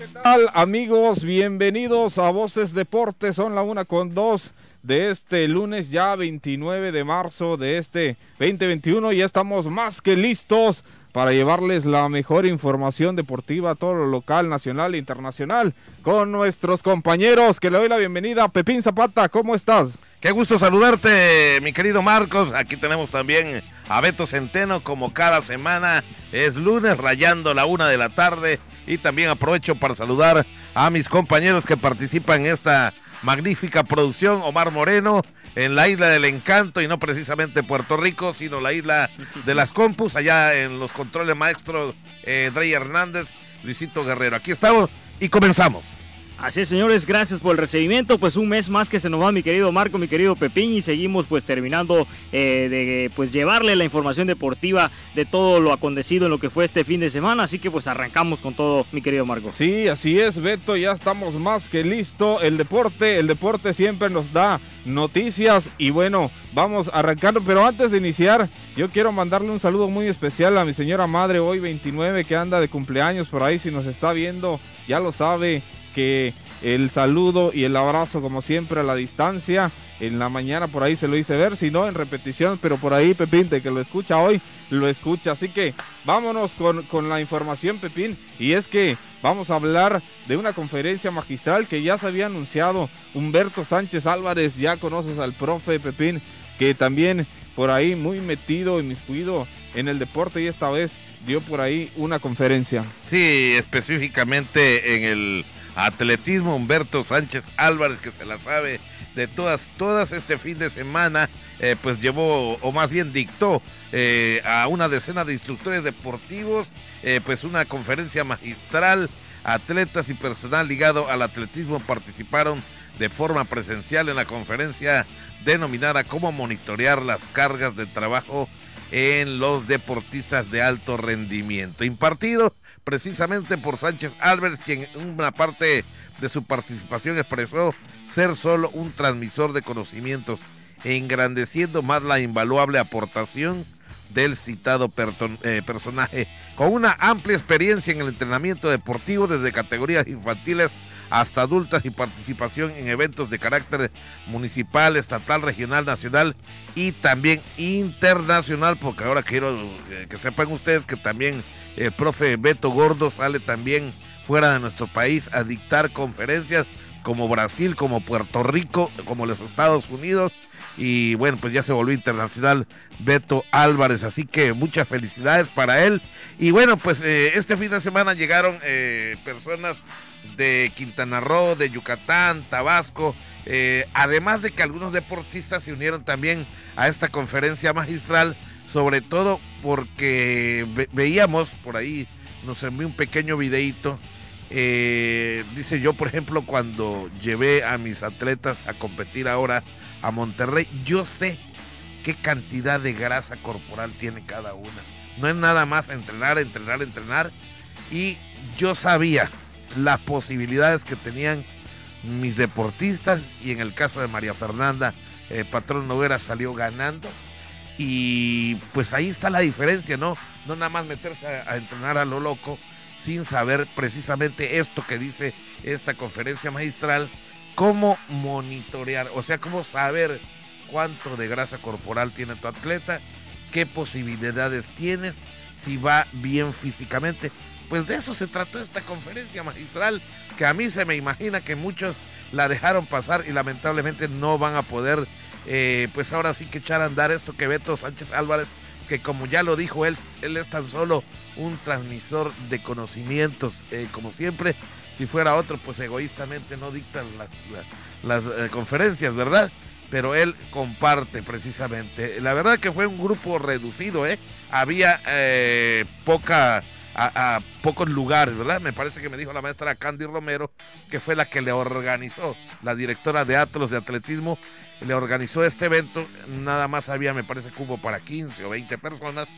¿qué tal amigos? Bienvenidos a Voces Deportes, son la una con dos de este lunes ya 29 de marzo de este 2021. Ya estamos más que listos para llevarles la mejor información deportiva todo lo local, nacional e internacional con nuestros compañeros. Que le doy la bienvenida. Pepín Zapata, ¿cómo estás? Qué gusto saludarte, mi querido Marcos. Aquí tenemos también a Beto Centeno, como cada semana. Es lunes, rayando la una de la tarde. Y también aprovecho para saludar a mis compañeros que participan en esta magnífica producción, Omar Moreno, en la isla del encanto y no precisamente Puerto Rico, sino la isla de las compus, allá en los controles maestros eh, Drey Hernández, Luisito Guerrero. Aquí estamos y comenzamos. Así es, señores, gracias por el recibimiento. Pues un mes más que se nos va, mi querido Marco, mi querido Pepín, y seguimos pues terminando eh, de pues llevarle la información deportiva de todo lo acontecido en lo que fue este fin de semana. Así que pues arrancamos con todo, mi querido Marco. Sí, así es, Beto, ya estamos más que listo. El deporte, el deporte siempre nos da noticias y bueno, vamos arrancando. Pero antes de iniciar, yo quiero mandarle un saludo muy especial a mi señora madre hoy 29 que anda de cumpleaños por ahí. Si nos está viendo, ya lo sabe que el saludo y el abrazo como siempre a la distancia. En la mañana por ahí se lo hice ver, si no en repetición, pero por ahí Pepín, de que lo escucha hoy, lo escucha. Así que vámonos con, con la información, Pepín. Y es que vamos a hablar de una conferencia magistral que ya se había anunciado. Humberto Sánchez Álvarez, ya conoces al profe Pepín, que también por ahí muy metido y miscuido en el deporte y esta vez dio por ahí una conferencia. Sí, específicamente en el atletismo Humberto Sánchez Álvarez que se la sabe de todas todas este fin de semana eh, pues llevó o más bien dictó eh, a una decena de instructores deportivos eh, pues una conferencia magistral. Atletas y personal ligado al atletismo participaron de forma presencial en la conferencia denominada cómo monitorear las cargas de trabajo en los deportistas de alto rendimiento. Impartido precisamente por Sánchez Álvarez, quien en una parte de su participación expresó ser solo un transmisor de conocimientos, engrandeciendo más la invaluable aportación del citado eh, personaje, con una amplia experiencia en el entrenamiento deportivo desde categorías infantiles hasta adultas y participación en eventos de carácter municipal, estatal, regional, nacional y también internacional, porque ahora quiero eh, que sepan ustedes que también el profe Beto Gordo sale también fuera de nuestro país a dictar conferencias como Brasil, como Puerto Rico, como los Estados Unidos. Y bueno, pues ya se volvió internacional Beto Álvarez. Así que muchas felicidades para él. Y bueno, pues eh, este fin de semana llegaron eh, personas de Quintana Roo, de Yucatán, Tabasco. Eh, además de que algunos deportistas se unieron también a esta conferencia magistral sobre todo porque veíamos por ahí, nos envió un pequeño videíto. Eh, dice yo, por ejemplo, cuando llevé a mis atletas a competir ahora a Monterrey, yo sé qué cantidad de grasa corporal tiene cada una. No es nada más entrenar, entrenar, entrenar. Y yo sabía las posibilidades que tenían mis deportistas y en el caso de María Fernanda, eh, Patrón Noguera salió ganando y pues ahí está la diferencia, ¿no? No nada más meterse a, entrenar a lo loco sin saber precisamente esto que dice esta conferencia magistral, cómo monitorear, o sea, cómo saber cuánto de grasa corporal tiene tu atleta, qué posibilidades tienes, si va bien físicamente. Pues de eso se trató esta conferencia magistral, que a mí se me imagina que muchos la dejaron pasar y lamentablemente no van a poder eh, pues ahora sí que echar a andar esto que Beto Sánchez Álvarez, que como ya lo dijo él, él es tan solo un transmisor de conocimientos, eh, como siempre, si fuera otro, pues egoístamente no dictan las, eh, conferencias, ¿verdad? Pero él comparte precisamente. La verdad que fue un grupo reducido, ¿eh? Había poca... A, pocos lugares, ¿verdad? Me parece que me dijo la maestra Candy Romero, que fue la que le organizó, la directora de Atlos de Atletismo, le organizó este evento, nada más había, me parece hubo para 15 o 20 personas.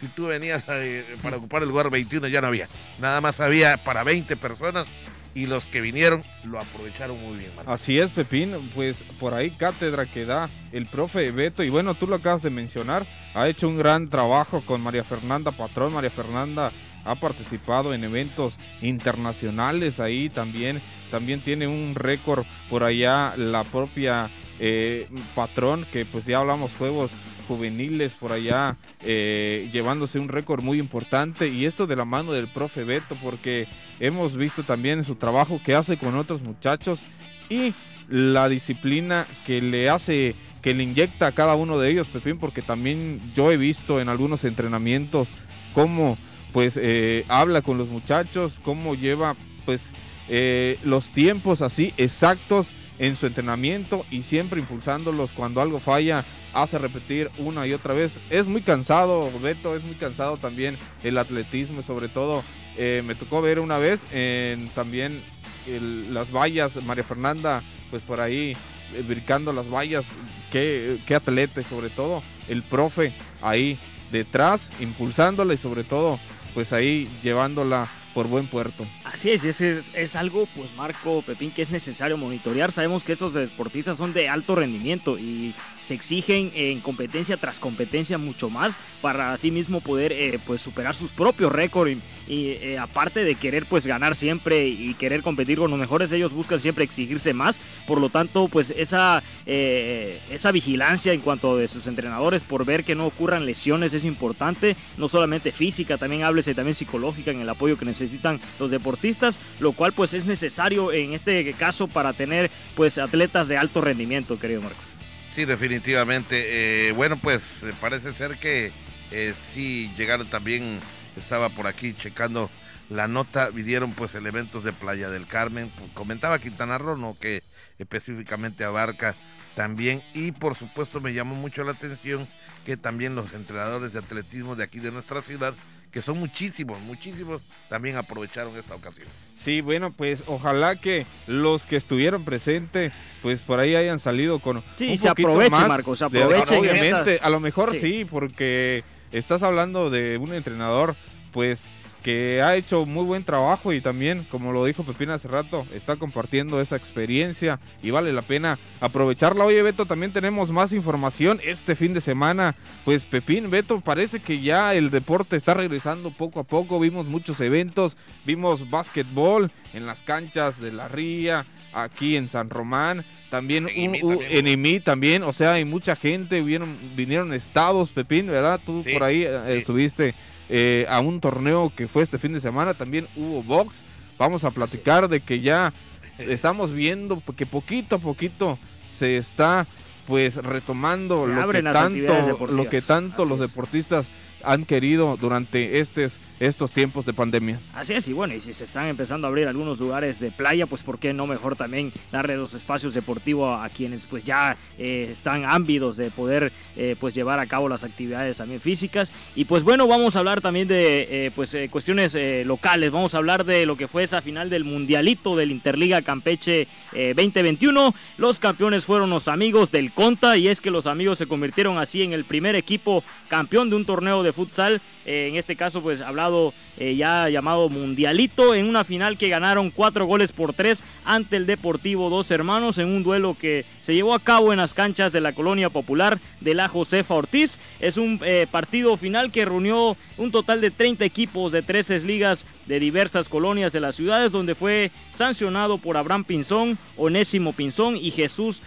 Si tú venías eh, para ocupar el lugar 21 ya no había, nada más había para 20 personas y los que vinieron lo aprovecharon muy bien. Así es, Pepín, pues por ahí cátedra que da el profe Beto. Y bueno, tú lo acabas de mencionar, ha hecho un gran trabajo con María Fernanda Patrón, María Fernanda ha participado en eventos internacionales. Ahí también, también tiene un récord por allá la propia eh, patrón, que pues ya hablamos juegos juveniles por allá, eh, llevándose un récord muy importante y esto de la mano del profe Beto, porque hemos visto también su trabajo que hace con otros muchachos y la disciplina que le hace que le inyecta a cada uno de ellos, Pepín, porque también yo he visto en algunos entrenamientos cómo pues eh, habla con los muchachos, cómo lleva pues eh, los tiempos así exactos en su entrenamiento y siempre impulsándolos cuando algo falla, hace repetir una y otra vez. Es muy cansado, Beto, es muy cansado también el atletismo, sobre todo eh, me tocó ver una vez en también las vallas, María Fernanda, pues por ahí brincando las vallas, qué, qué atleta, sobre todo el profe ahí detrás, impulsándola y sobre todo pues ahí llevándola por buen puerto. Así es, es, es, algo, pues Marco Pepín, que es necesario monitorear. Sabemos que esos deportistas son de alto rendimiento y se exigen en competencia tras competencia mucho más para así mismo poder eh, pues superar sus propios récords y, eh, aparte de querer pues ganar siempre y querer competir con los mejores, ellos buscan siempre exigirse más. Por lo tanto, pues esa, eh, esa vigilancia en cuanto de sus entrenadores por ver que no ocurran lesiones es importante, no solamente física, también háblese también psicológica en el apoyo que necesitan los deportistas, lo cual pues es necesario en este caso para tener pues atletas de alto rendimiento, querido Marco. Sí, definitivamente. Eh, bueno, pues parece ser que eh, sí llegaron también, estaba por aquí checando la nota, vinieron pues elementos de Playa del Carmen, pues, comentaba Quintana Roo, ¿no? que específicamente abarca también y por supuesto me llamó mucho la atención que también los entrenadores de atletismo de aquí de nuestra ciudad que son muchísimos, muchísimos, también aprovecharon esta ocasión. Sí, bueno, pues ojalá que los que estuvieron presentes, pues por ahí hayan salido con sí, se aproveche, Marcos, se aproveche. Obviamente, a lo mejor sí, porque estás hablando de un entrenador, pues que ha hecho muy buen trabajo y también, como lo dijo Pepín hace rato, está compartiendo esa experiencia y vale la pena aprovecharla. Oye, Beto, también tenemos más información este fin de semana. Pues Pepín, Beto, parece que ya el deporte está regresando poco a poco. Vimos muchos eventos, vimos básquetbol en las canchas de la Ría, aquí en San Román. También, en IMI también, o sea, hay mucha gente, vinieron, vinieron estados, Pepín, ¿verdad? Tú por ahí eh, estuviste eh, a un torneo que fue este fin de semana. También hubo box. Vamos a platicar de que ya estamos viendo que poquito a poquito se está pues retomando lo que, tanto, lo que tanto los deportistas han querido durante estos estos tiempos de pandemia. Así es, y bueno, y si se están empezando a abrir algunos lugares de playa, pues por qué no mejor también darle los espacios deportivos a, quienes pues ya eh, están ámbidos de poder eh, pues llevar a cabo las actividades también físicas. Y pues bueno, vamos a hablar también de eh, pues cuestiones locales, vamos a hablar de lo que fue esa final del Mundialito del Interliga Campeche 2021. Los campeones fueron los amigos del Conta y es que los amigos se convirtieron así en el primer equipo campeón de un torneo de futsal, en este caso pues hablaba eh, ya llamado Mundialito, en una final que ganaron cuatro goles por tres ante el Deportivo Dos Hermanos, en un duelo que se llevó a cabo en las canchas de la colonia popular de la Josefa Ortiz. Es un eh, partido final que reunió un total de 30 equipos de 13 ligas de diversas colonias de las ciudades, donde fue sancionado por Abraham Pinzón, Onésimo Pinzón y Jesús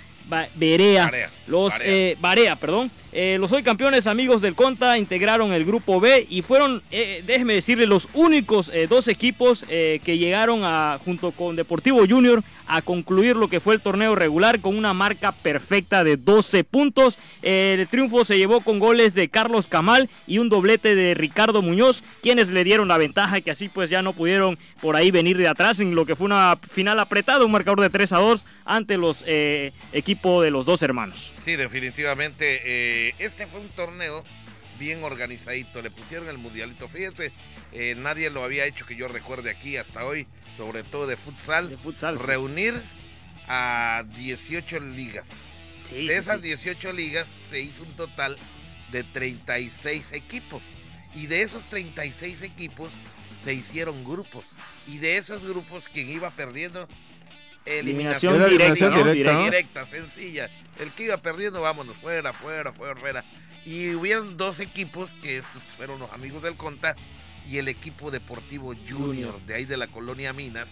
Berea. Los Barea, perdón. Eh, los hoy campeones amigos del Conta integraron el grupo B y fueron, eh, déjeme decirle, los únicos eh, dos equipos que llegaron a, junto con Deportivo Junior a concluir lo que fue el torneo regular con una marca perfecta de 12 puntos. El triunfo se llevó con goles de Carlos Camal y un doblete de Ricardo Muñoz, quienes le dieron la ventaja que así pues ya no pudieron por ahí venir de atrás en lo que fue una final apretada, un marcador de 3 a 2 ante los equipos de los dos hermanos. Sí, definitivamente este fue un torneo bien organizadito. Le pusieron el mundialito. Fíjense, eh, nadie lo había hecho que yo recuerde aquí hasta hoy, sobre todo de futsal. De futsal. Reunir a 18 ligas. de esas 18 ligas se hizo un total de 36 equipos. Y de esos 36 equipos se hicieron grupos. Y de esos grupos, quien iba perdiendo Eliminación, directa, sencilla. El que iba perdiendo, vámonos, fuera, fuera, fuera, fuera. Y hubieron dos equipos, que estos fueron los amigos del Conta, y el equipo deportivo Junior, de ahí de la colonia Minas,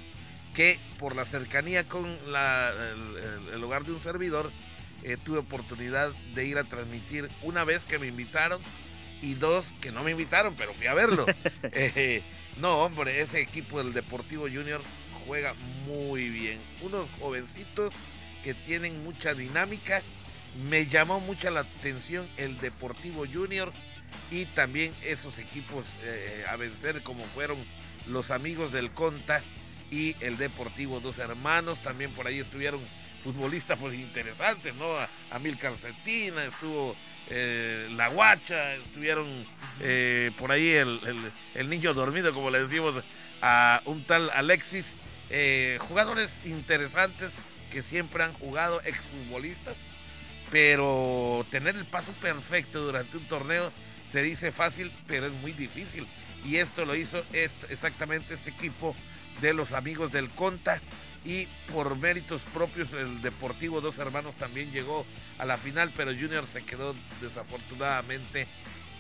que por la cercanía con el, hogar de un servidor, eh, tuve oportunidad de ir a transmitir una vez que me invitaron y dos que no me invitaron, pero fui a verlo. Eh, no, hombre, ese equipo del Deportivo Junior juega muy bien. Unos jovencitos que tienen mucha dinámica. Me llamó mucha la atención el Deportivo Junior y también esos equipos eh, a vencer como fueron los amigos del Conta y el Deportivo Dos Hermanos. También por ahí estuvieron futbolistas pues interesantes, ¿no? Amilcar Cetina, estuvo eh, La Guacha, estuvieron eh, por ahí el, el, niño dormido, como le decimos a un tal Alexis. Jugadores interesantes que siempre han jugado, exfutbolistas, pero tener el paso perfecto durante un torneo se dice fácil, pero es muy difícil. Y esto lo hizo exactamente este equipo de los amigos del Conta. Y por méritos propios, el Deportivo Dos Hermanos también llegó a la final, pero Junior se quedó desafortunadamente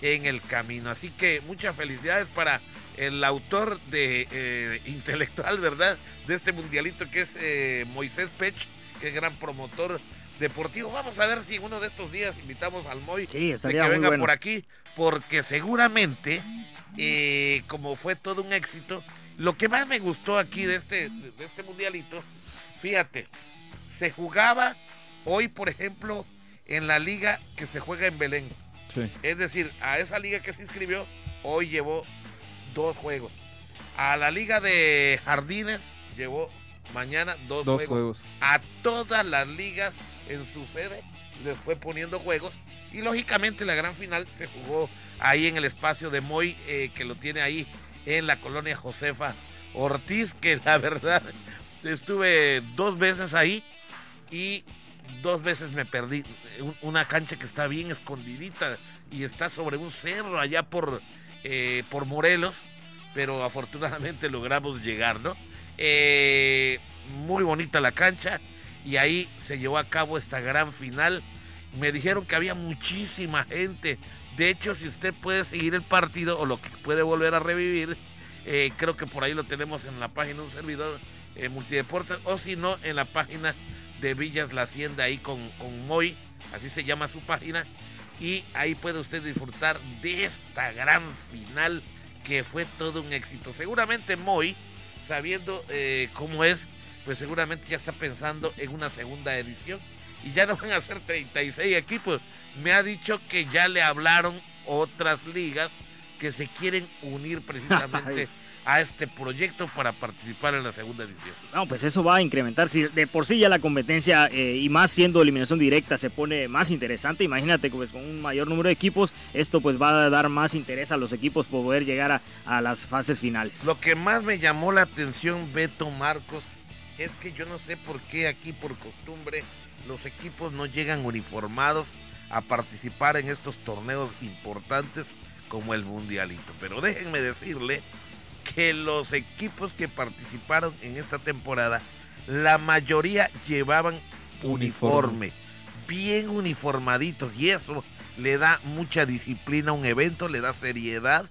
en el camino. Así que muchas felicidades para el autor de eh, intelectual, ¿verdad? De este mundialito que es eh, Moisés Pech, que es gran promotor deportivo. Vamos a ver si uno de estos días invitamos al Moy sí, de que venga por aquí, porque seguramente, eh, como fue todo un éxito, lo que más me gustó aquí de este, de este mundialito, fíjate, se jugaba hoy, por ejemplo, en la liga que se juega en Belén. Es decir, a esa liga que se inscribió, hoy llevó dos juegos. A la liga de Jardines llevó mañana dos, juegos. A todas las ligas en su sede les fue poniendo juegos y lógicamente la gran final se jugó ahí en el espacio de Moy eh, que lo tiene ahí en la colonia Josefa Ortiz que la verdad estuve dos veces ahí y dos veces me perdí una cancha que está bien escondidita y está sobre un cerro allá por, eh, por Morelos pero afortunadamente logramos llegar no eh, muy bonita la cancha y ahí se llevó a cabo esta gran final. Me dijeron que había muchísima gente. De hecho, si usted puede seguir el partido o lo que puede volver a revivir, eh, creo que por ahí lo tenemos en la página de un servidor eh, multideportes o si no, en la página de Villas La Hacienda ahí con, con Moy, así se llama su página. Y ahí puede usted disfrutar de esta gran final que fue todo un éxito. Seguramente Moy, sabiendo eh, cómo es, pues seguramente ya está pensando en una segunda edición. Y ya no van a ser 36 equipos. Me ha dicho que ya le hablaron otras ligas que se quieren unir precisamente a este proyecto para participar en la segunda edición. No, pues eso va a incrementar. Si de por sí ya la competencia eh, y más siendo eliminación directa se pone más interesante, imagínate pues, con un mayor número de equipos, esto pues va a dar más interés a los equipos por poder llegar a, a las fases finales. Lo que más me llamó la atención, Beto Marcos, es que yo no sé por qué aquí por costumbre los equipos no llegan uniformados a participar en estos torneos importantes como el Mundialito. Pero déjenme decirle que los equipos que participaron en esta temporada, la mayoría llevaban uniforme, bien uniformaditos y eso le da mucha disciplina a un evento, le da seriedad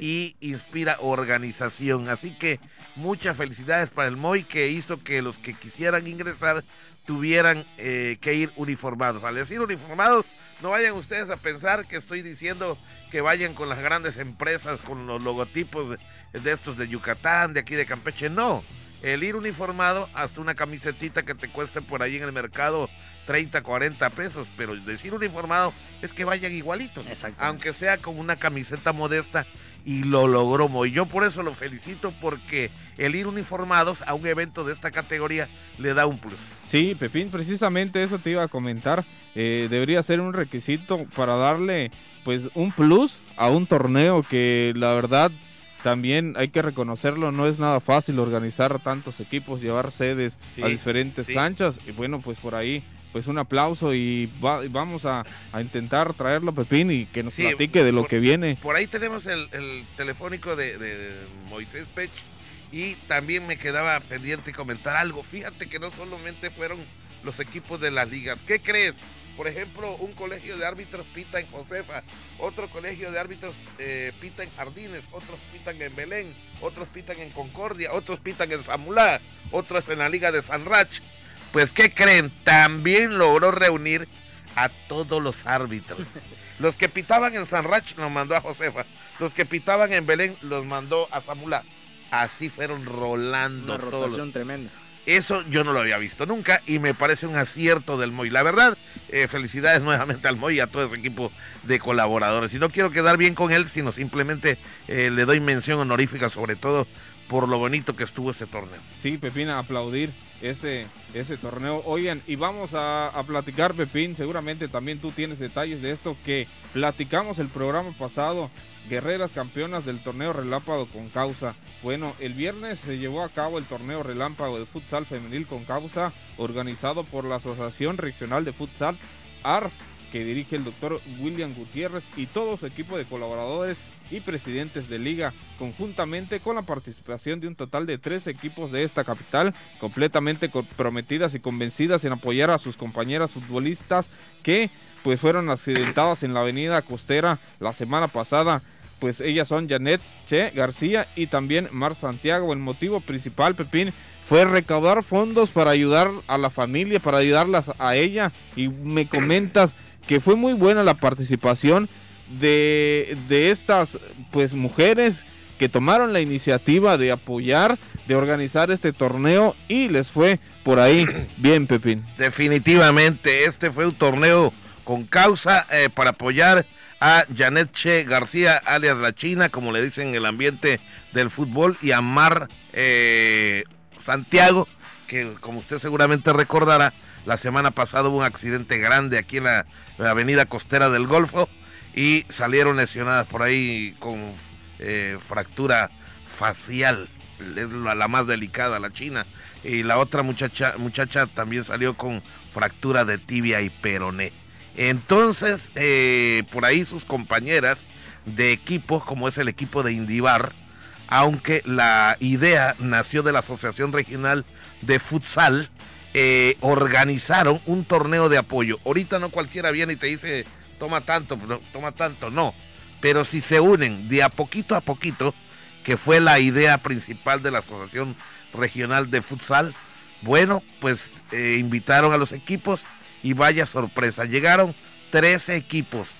y inspira organización. Así que muchas felicidades para el MOI que hizo que los que quisieran ingresar tuvieran eh, que ir uniformados. Al decir uniformados, no vayan ustedes a pensar que estoy diciendo que vayan con las grandes empresas, con los logotipos de, de estos de Yucatán, de aquí de Campeche. No, el ir uniformado hasta una camisetita que te cueste por ahí en el mercado 30, 40 pesos, pero decir uniformado es que vayan igualitos, aunque sea con una camiseta modesta y lo logró Y yo por eso lo felicito porque el ir uniformados a un evento de esta categoría le da un plus. Sí, Pepín, precisamente eso te iba a comentar. Eh, debería ser un requisito para darle pues un plus a un torneo que la verdad también hay que reconocerlo, no es nada fácil organizar tantos equipos, llevar sedes a diferentes canchas y bueno, pues por ahí pues un aplauso y vamos a, intentar traerlo a Pepín y que nos platique de lo que viene. Por ahí tenemos el, telefónico de, Moisés Pech y también me quedaba pendiente comentar algo. Fíjate que no solamente fueron los equipos de las ligas. ¿Qué crees? por ejemplo, un colegio de árbitros pita en Josefa, otro colegio de árbitros eh, pita en Jardines, otros pitan en Belén, otros pitan en Concordia, otros pitan en Zamulá, otros en la Liga de San Rach. Pues, ¿qué creen? También logró reunir a todos los árbitros. Los que pitaban en San Rach los mandó a Josefa, los que pitaban en Belén los mandó a Zamulá. Así fueron rolando. Una rotación tremenda. Eso yo no lo había visto nunca y me parece un acierto del Moy. La verdad, eh, felicidades nuevamente al Moy y a todo ese equipo de colaboradores. Y no quiero quedar bien con él, sino simplemente eh, le doy mención honorífica, sobre todo por lo bonito que estuvo este torneo. Sí, Pepina, aplaudir ese, ese torneo. Oigan, y vamos a, a, platicar, Pepín, seguramente también tú tienes detalles de esto que platicamos el programa pasado, guerreras campeonas del torneo relámpago con causa. Bueno, el viernes se llevó a cabo el torneo relámpago de futsal femenil con causa, organizado por la Asociación Regional de Futsal, AR, que dirige el doctor William Gutiérrez y todo su equipo de colaboradores y presidentes de liga, conjuntamente con la participación de un total de tres equipos de esta capital, completamente comprometidas y convencidas en apoyar a sus compañeras futbolistas que pues fueron accidentadas en la avenida costera la semana pasada. Pues ellas son Janet Che García y también Mar Santiago. El motivo principal, Pepín, fue recaudar fondos para ayudar a la familia, para ayudarlas a ella. Y me comentas que fue muy buena la participación de, de estas pues mujeres que tomaron la iniciativa de apoyar, de organizar este torneo y les fue por ahí bien, Pepín. Definitivamente, este fue un torneo con causa eh, para apoyar a Janet Che García, alias La China, como le dicen en el ambiente del fútbol, y a Mar eh, Santiago, que como usted seguramente recordará, la semana pasada hubo un accidente grande aquí en la, la avenida costera del Golfo y salieron lesionadas por ahí con eh, fractura facial, es la, más delicada, la china. Y la otra muchacha, muchacha también salió con fractura de tibia y peroné. Entonces, eh, por ahí sus compañeras de equipos, como es el equipo de Indivar, aunque la idea nació de la Asociación Regional de Futsal, eh, organizaron un torneo de apoyo. Ahorita no cualquiera viene y te dice, toma tanto, toma tanto, no. Pero si se unen de a poquito a poquito, que fue la idea principal de la Asociación Regional de Futsal, bueno, pues eh, invitaron a los equipos y vaya sorpresa, llegaron 13 equipos,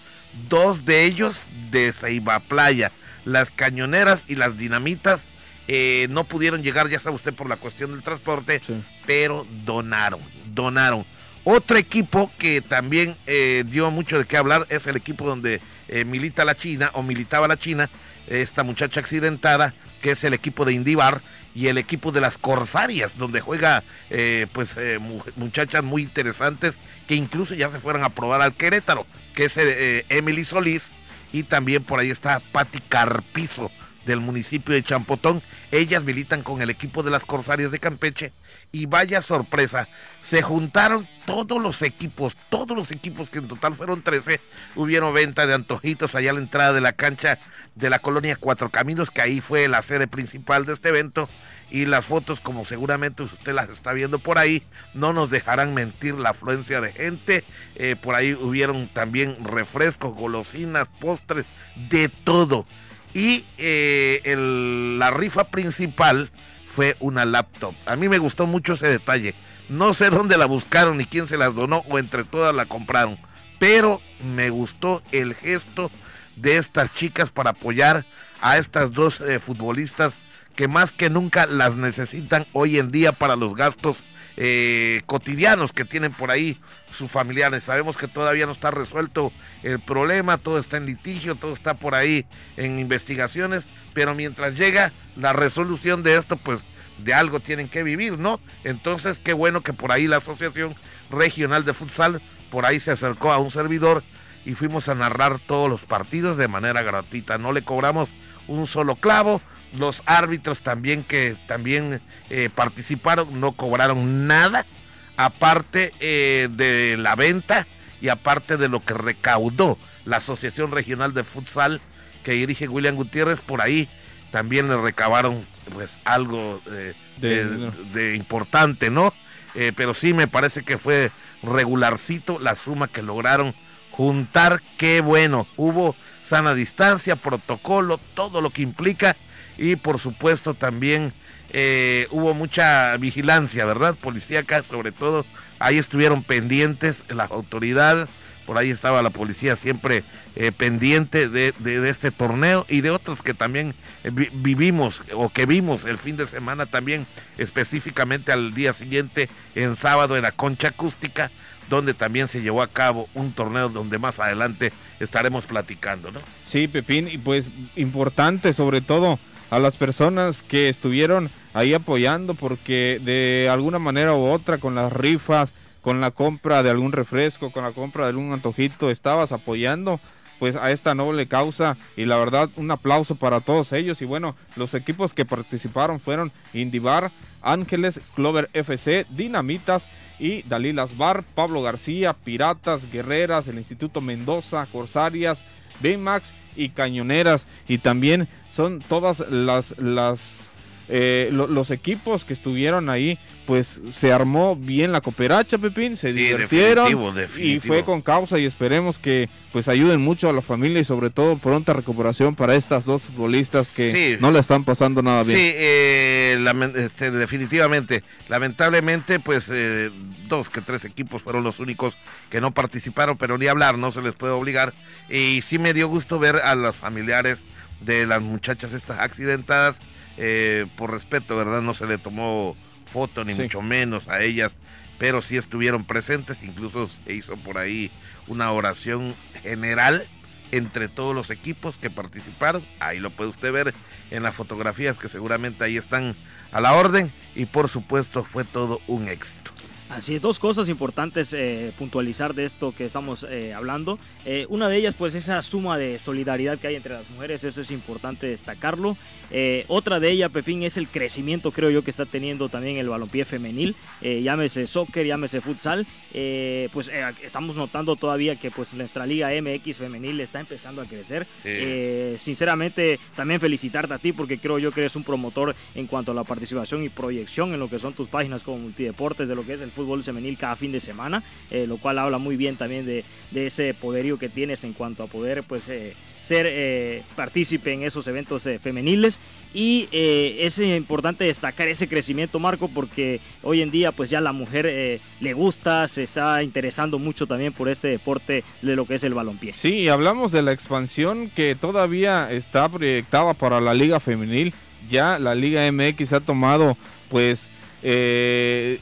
dos de ellos de Ceiba Playa, las cañoneras y las dinamitas eh, no pudieron llegar, ya sabe usted, por la cuestión del transporte, sí. pero donaron, donaron. Otro equipo que también eh, dio mucho de qué hablar es el equipo donde eh, milita la China o militaba la China, esta muchacha accidentada, que es el equipo de Indivar y el equipo de las Corsarias, donde juega eh, pues muchachas muy interesantes que incluso ya se fueron a probar al Querétaro, que es Emily Solís y también por ahí está Patti Carpizo del municipio de Champotón. Ellas militan con el equipo de las Corsarias de Campeche y vaya sorpresa, se juntaron todos los equipos, todos los equipos que en total fueron 13, hubieron venta de antojitos allá a la entrada de la cancha de la colonia Cuatro Caminos, que ahí fue la sede principal de este evento, y las fotos, como seguramente usted las está viendo por ahí, no nos dejarán mentir la afluencia de gente, eh, por ahí hubieron también refrescos, golosinas, postres, de todo. Y eh, la rifa principal fue una laptop. A mí me gustó mucho ese detalle. No sé dónde la buscaron ni quién se las donó o entre todas la compraron. Pero me gustó el gesto de estas chicas para apoyar a estas dos eh, futbolistas que más que nunca las necesitan hoy en día para los gastos eh, cotidianos que tienen por ahí sus familiares. Sabemos que todavía no está resuelto el problema, todo está en litigio, todo está por ahí en investigaciones, pero mientras llega la resolución de esto, pues de algo tienen que vivir, ¿no? Entonces, qué bueno que por ahí la Asociación Regional de Futsal, por ahí se acercó a un servidor y fuimos a narrar todos los partidos de manera gratuita. No le cobramos un solo clavo. Los árbitros también que también eh, participaron no cobraron nada, aparte eh, de la venta y aparte de lo que recaudó la Asociación Regional de Futsal que dirige William Gutiérrez, por ahí también le recabaron pues algo de, importante, ¿no? pero sí me parece que fue regularcito la suma que lograron juntar, qué bueno, hubo sana distancia, protocolo, todo lo que implica y por supuesto también eh, hubo mucha vigilancia, ¿verdad? Policíaca, sobre todo, ahí estuvieron pendientes las autoridades, por ahí estaba la policía siempre eh, pendiente de, este torneo y de otros que también eh, vivimos o que vimos el fin de semana también, específicamente al día siguiente en sábado en la concha acústica, donde también se llevó a cabo un torneo donde más adelante estaremos platicando, ¿no? Sí, Pepín, y pues importante sobre todo a las personas que estuvieron ahí apoyando porque de alguna manera u otra con las rifas, con la compra de algún refresco, con la compra de algún antojito, estabas apoyando pues a esta noble causa y la verdad un aplauso para todos ellos y bueno los equipos que participaron fueron Indivar, Ángeles, Clover FC, Dinamitas y Dalilas Bar, Pablo García, Piratas, Guerreras, el Instituto Mendoza, Corsarias, Baymax y Cañoneras. Y también son todas las, las eh, los equipos que estuvieron ahí pues se armó bien la cooperacha, Pepín, se divirtieron y fue con causa y esperemos que pues ayuden mucho a la familia y sobre todo pronta recuperación para estas dos futbolistas que no le están pasando nada bien. Sí, eh, este, definitivamente, lamentablemente pues eh, dos que tres equipos fueron los únicos que no participaron, pero ni hablar, no se les puede obligar. Y sí me dio gusto ver a los familiares de las muchachas estas accidentadas, eh, por respeto, ¿verdad? No se le tomó foto, ni mucho menos a ellas, pero sí estuvieron presentes, incluso se hizo por ahí una oración general entre todos los equipos que participaron, ahí lo puede usted ver en las fotografías que seguramente ahí están a la orden y por supuesto fue todo un éxito. Así es, dos cosas importantes eh, puntualizar de esto que estamos eh, hablando. Eh, una de ellas, pues, esa suma de solidaridad que hay entre las mujeres, eso es importante destacarlo. otra de ellas, Pepín, es el crecimiento, creo yo, que está teniendo también el balompié femenil. llámese soccer, llámese futsal. pues estamos notando todavía que pues nuestra liga MX femenil está empezando a crecer. sinceramente, también felicitarte a ti porque creo yo que eres un promotor en cuanto a la participación y proyección en lo que son tus páginas como multideportes, de lo que es el fútbol femenil cada fin de semana, eh, lo cual habla muy bien también de, ese poderío que tienes en cuanto a poder pues eh, ser eh, partícipe en esos eventos femeniles y es importante destacar ese crecimiento Marco porque hoy en día pues ya la mujer le gusta, se está interesando mucho también por este deporte de lo que es el balompié. Sí, hablamos de la expansión que todavía está proyectada para la liga femenil, ya la liga MX ha tomado pues eh,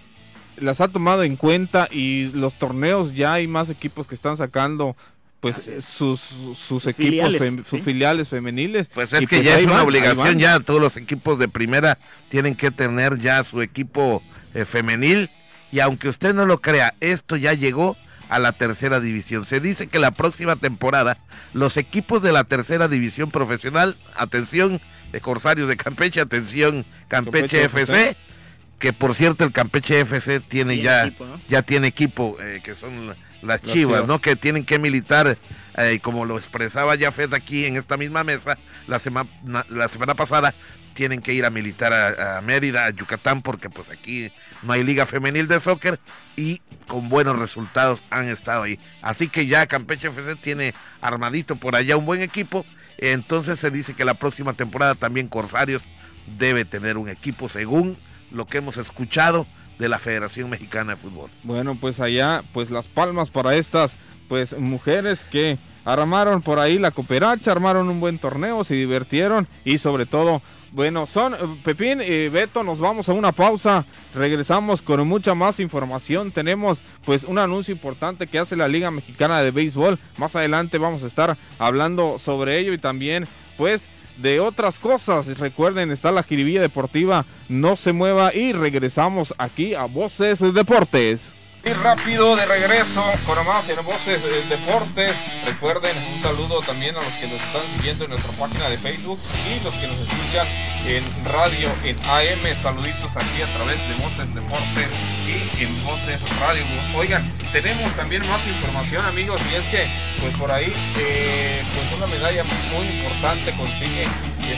las ha tomado en cuenta y los torneos ya hay más equipos que están sacando pues sus, sus equipos, sus filiales femeniles. Pues es que pues ya es una obligación, ya todos los equipos de primera tienen que tener ya su equipo eh, femenil y aunque usted no lo crea, esto ya llegó a la tercera división. Se dice que la próxima temporada los equipos de la tercera división profesional, atención de Corsarios de Campeche, atención Campeche, FC que por cierto el Campeche FC tiene, ya, ya tiene equipo, eh, que son las chivas, ¿no? Que tienen que militar, eh, como lo expresaba Jafet aquí en esta misma mesa la, semana la semana pasada, tienen que ir a militar a, Mérida, a Yucatán, porque pues aquí no hay liga femenil de soccer y con buenos resultados han estado ahí. Así que ya Campeche FC tiene armadito por allá un buen equipo, entonces se dice que la próxima temporada también Corsarios debe tener un equipo según lo que hemos escuchado de la Federación Mexicana de Fútbol. Bueno, pues allá, pues las palmas para estas pues mujeres que armaron por ahí la cooperacha, armaron un buen torneo, se divirtieron y sobre todo, bueno, son Pepín y Beto, nos vamos a una pausa, regresamos con mucha más información, tenemos pues un anuncio importante que hace la Liga Mexicana de Béisbol, más adelante vamos a estar hablando sobre ello y también pues de otras cosas. Recuerden, está la jiribilla deportiva, no se mueva y regresamos aquí a Voces Deportes. Y rápido de regreso con más en Voces del Deporte. Recuerden un saludo también a los que nos están siguiendo en nuestra página de Facebook y los que nos escuchan en radio, en AM. Saluditos aquí a través de Voces Deportes y en Voces Radio. Oigan, tenemos también más información amigos y es que pues por ahí eh, pues una medalla muy importante consigue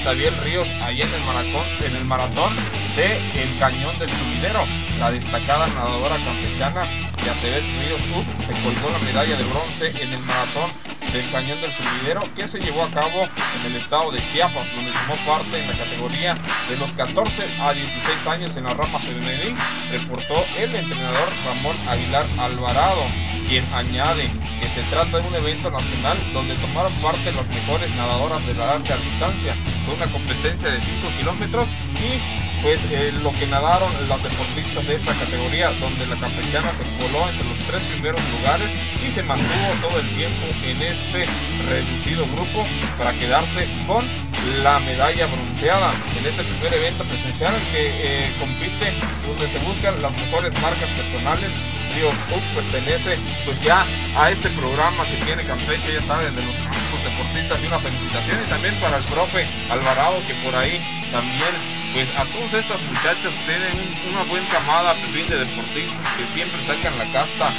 Xavier Ríos ahí en el maratón, en el maratón de El Cañón del Sumidero. La destacada nadadora campechana Yaceres Ríos se colgó la medalla de bronce en el maratón del Cañón del Sumidero que se llevó a cabo en el estado de Chiapas, donde tomó parte en la categoría de los 14 a 16 años en la rama femenil, reportó el entrenador Ramón Aguilar Alvarado quien añade que se trata de un evento nacional donde tomaron parte las mejores nadadoras de la larga distancia. Fue una competencia de 5 kilómetros y pues eh, lo que nadaron las deportistas de esta categoría, donde la campechana se coló entre los tres primeros lugares y se mantuvo todo el tiempo en este reducido grupo para quedarse con la medalla bronceada. En este primer evento presencial en que eh, compite donde se buscan las mejores marcas personales Río pertenece pues ya a este programa que tiene Campeche, ya saben, de los deportistas y una felicitación y también para el profe Alvarado que por ahí también pues a todas estas muchachas tienen una buena camada de deportistas que siempre sacan la casta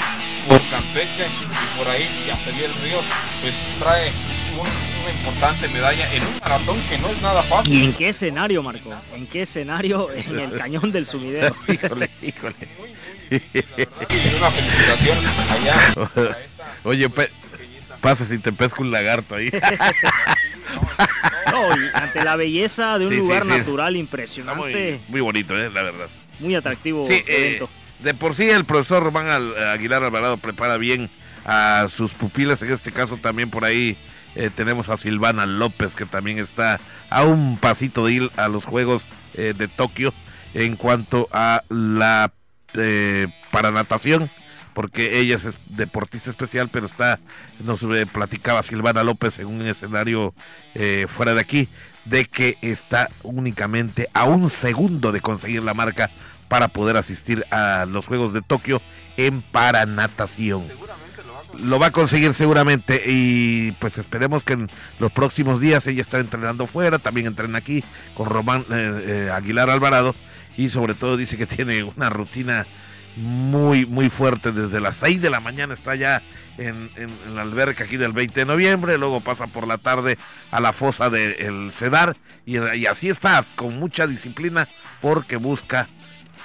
por Campeche y por ahí ya sería el río pues trae una importante medalla en un maratón que no es nada fácil. ¿Y en qué escenario, Marco? ¿En qué escenario? En el cañón del sumidero. híjole, híjole. una felicitación allá. Oye, pasa si te pesco un lagarto ahí. no, y ante la belleza de un lugar natural impresionante. Muy, bonito, ¿eh? la verdad. Muy atractivo eh, de por sí el profesor Román Aguilar Alvarado prepara bien a sus pupilas, en este caso también por ahí eh, tenemos a Silvana López que también está a un pasito de ir a los Juegos eh, de Tokio en cuanto a la eh, para natación porque ella es deportista especial, pero está, nos platicaba Silvana López en un escenario fuera de aquí, de que está únicamente a un segundo de conseguir la marca para poder asistir a los Juegos de Tokio en paranatación. Lo va a conseguir seguramente y pues esperemos que en los próximos días ella está entrenando fuera, también entrena aquí con Román eh, eh, Aguilar Alvarado y sobre todo dice que tiene una rutina muy muy fuerte desde las 6 de la mañana está ya en, la alberca aquí del 20 de noviembre, luego pasa por la tarde a la fosa del Cedar y, así está con mucha disciplina porque busca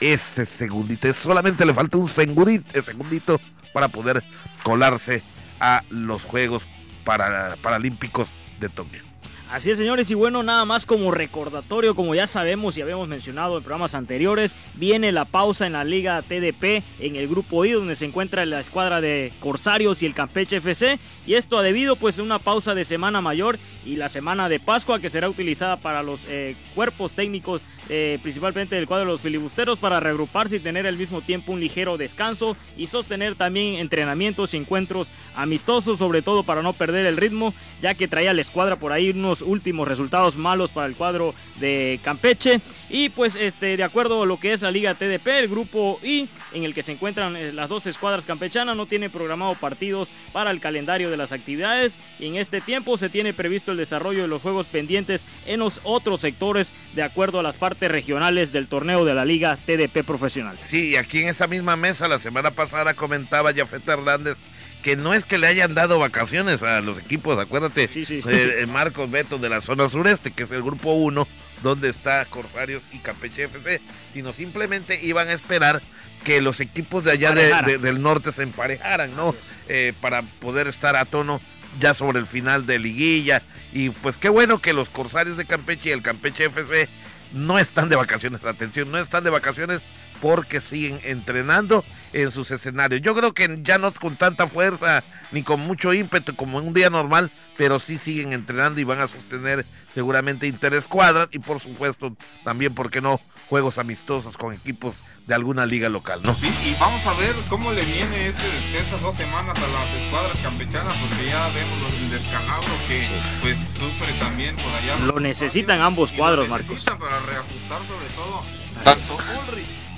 ese segundito, solamente le falta un segundito, segundito para poder colarse a los Juegos Paralímpicos de Tokio. Así es, señores, y bueno, nada más como recordatorio, como ya sabemos y habíamos mencionado en programas anteriores, viene la pausa en la Liga TDP en el grupo I, donde se encuentra la escuadra de Corsarios y el Campeche FC, y esto ha debido pues a una pausa de Semana Mayor y la Semana de Pascua que será utilizada para los eh, cuerpos técnicos eh, principalmente del cuadro de los filibusteros, para reagruparse y tener al mismo tiempo un ligero descanso y sostener también entrenamientos y encuentros amistosos, sobre todo para no perder el ritmo, ya que traía la escuadra por ahí unos últimos resultados malos para el cuadro de Campeche. Y pues este, de acuerdo a lo que es la Liga TDP, el grupo I, en el que se encuentran eh, las dos escuadras campechanas, no tiene programado partidos para el calendario de las actividades en este tiempo se tiene previsto el desarrollo de los juegos pendientes en los otros sectores de acuerdo a las partes regionales del torneo de la Liga TDP Profesional. Sí, y aquí en esta misma mesa la semana pasada comentaba Jafet Hernández que no es que le hayan dado vacaciones a los equipos, acuérdate, sí, sí, eh, Marcos Beto de la zona sureste, que es el grupo 1, donde está Corsarios y Campeche FC, sino simplemente iban a esperar que los equipos de allá del norte se emparejaran, ¿no? Eh, para poder estar a tono ya sobre el final de liguilla. Y pues qué bueno que los Corsarios de Campeche y el Campeche FC no están de vacaciones, atención, no están de vacaciones porque siguen entrenando en sus escenarios. Yo creo que ya no con tanta fuerza ni con mucho ímpetu como en un día normal, pero sí siguen entrenando y van a sostener seguramente interescuadras y por supuesto también, ¿por qué no?, juegos amistosos con equipos de alguna liga local, ¿no? Sí, y vamos a ver cómo le viene este estas dos semanas a las escuadras campechanas, porque ya vemos el descalabro que pues sufre también por allá. Lo necesitan ambos cuadros, Marcos. Necesitan para reajustar sobre todo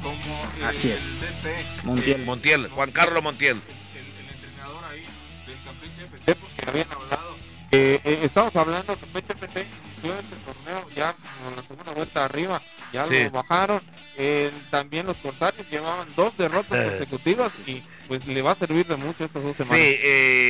como Así es. Montiel. Montiel, Juan Carlos Montiel. El, entrenador ahí del Campeche FC, porque habían hablado. Eh, estamos hablando que Campeche FC inició este torneo ya con la segunda vuelta arriba, ya lo bajaron. también los Corsarios llevaban dos derrotas consecutivas y pues le va a servir de mucho estas dos semanas. Sí,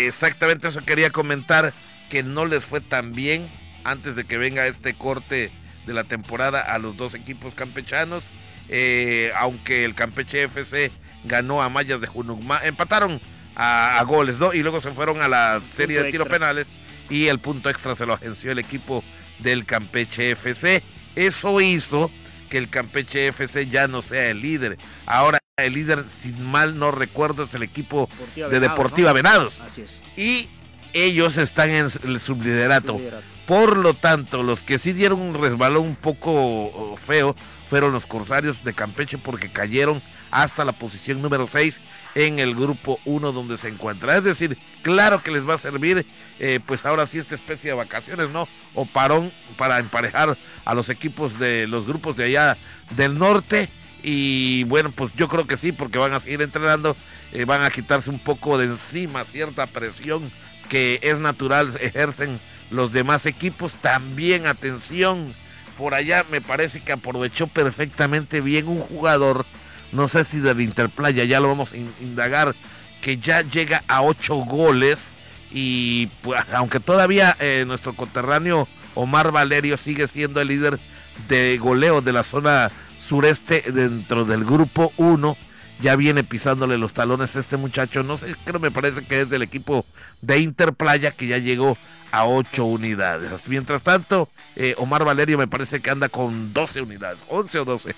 exactamente eso quería comentar, que no les fue tan bien antes de que venga este corte de la temporada a los dos equipos campechanos. Eh, aunque el Campeche FC ganó a Mayas de Junucma, empataron a, goles, ¿no? Y luego se fueron a la serie de tiros penales y el punto extra se lo agenció el equipo del Campeche FC. Eso hizo que el Campeche FC ya no sea el líder. Ahora el líder, si mal no recuerdo, es el equipo de Deportiva Venados. Así es. Y ellos están en el subliderato. Por lo tanto, los que sí dieron un resbalón un poco feo fueron los Corsarios de Campeche porque cayeron hasta la posición número 6 en el grupo 1 donde se encuentra. Es decir, claro que les va a servir eh, pues ahora sí esta especie de vacaciones, ¿no? O parón para emparejar a los equipos de los grupos de allá del norte. Y bueno, pues yo creo que sí, porque van a seguir entrenando, eh, van a quitarse un poco de encima cierta presión que es natural, ejercen los demás equipos. También, atención, por allá me parece que aprovechó perfectamente bien un jugador, no sé si del Interplaya, ya lo vamos a indagar, que ya llega a ocho goles y pues, aunque todavía eh, nuestro conterráneo Omar Valerio sigue siendo el líder de goleo de la zona sureste dentro del grupo 1, ya viene pisándole los talones a este muchacho, no sé, creo me parece que es del equipo de Interplaya que ya llegó a 8 unidades. Mientras tanto, eh, Omar Valerio me parece que anda con 12 unidades, 11 o 12.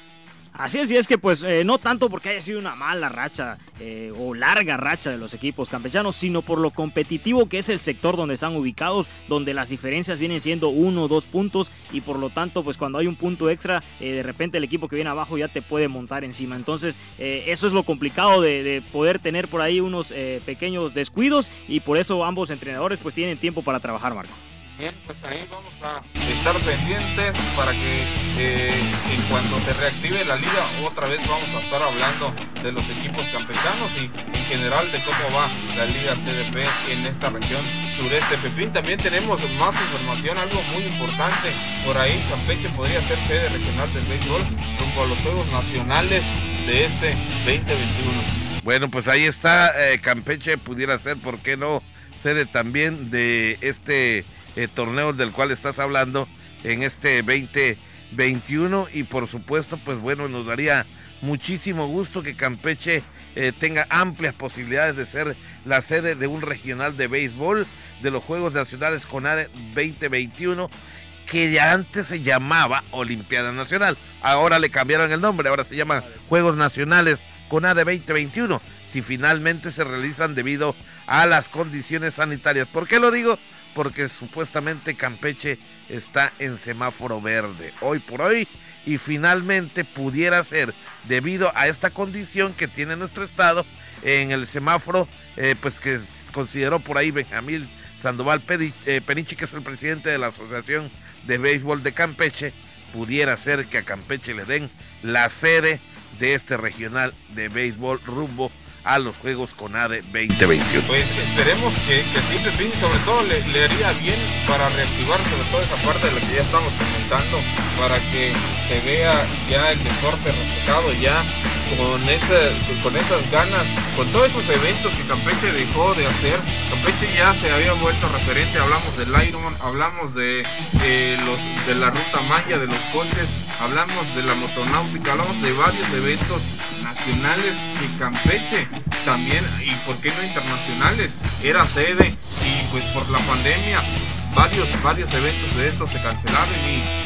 Así es, y es que pues eh, no tanto porque haya sido una mala racha eh, o larga racha de los equipos campechanos, sino por lo competitivo que es el sector donde están ubicados, donde las diferencias vienen siendo uno o dos puntos y por lo tanto pues cuando hay un punto extra, de repente el equipo que viene abajo ya te puede montar encima. Entonces eso es lo complicado de, de, poder tener por ahí unos pequeños descuidos y por eso ambos entrenadores pues tienen tiempo para trabajar, Marco. Bien, pues ahí vamos a estar pendientes para que eh, en cuanto se reactive la liga, otra vez vamos a estar hablando de los equipos campechanos y en general de cómo va la liga TDP en esta región sureste. Pepín, también tenemos más información, algo muy importante. Por ahí Campeche podría ser sede regional del béisbol rumbo a los Juegos Nacionales de este 2021. Bueno, pues ahí está, eh, Campeche pudiera ser, ¿por qué no? Sede también de este eh, torneos del cual estás hablando en este 2021 y por supuesto pues bueno nos daría muchísimo gusto que Campeche eh, tenga amplias posibilidades de ser la sede de un regional de béisbol de los Juegos Nacionales CONADE 2021 que ya antes se llamaba Olimpiada Nacional. Ahora le cambiaron el nombre, ahora se llama Juegos Nacionales CONADE 2021, si finalmente se realizan debido a las condiciones sanitarias. ¿Por qué lo digo? Porque supuestamente Campeche está en semáforo verde hoy por hoy y finalmente pudiera ser debido a esta condición que tiene nuestro estado en el semáforo eh, pues que consideró por ahí Benjamín Sandoval eh, Peniche que es el presidente de la Asociación de Béisbol de Campeche pudiera ser que a Campeche le den la sede de este regional de béisbol rumbo a los Juegos con ADE 2021. Pues esperemos que, que sí, Pepín, sobre todo le, le, haría bien para reactivar sobre todo esa parte de la que ya estamos comentando, para que se vea ya el deporte respetado ya con, con esas ganas, con todos esos eventos que Campeche dejó de hacer. Campeche ya se había vuelto referente, hablamos del Ironman, hablamos de, eh, los, de la ruta maya, de los coches, hablamos de la motonáutica, hablamos de varios eventos nacionales que Campeche también, y por qué no internacionales, era sede y pues por la pandemia varios, varios eventos de estos se cancelaron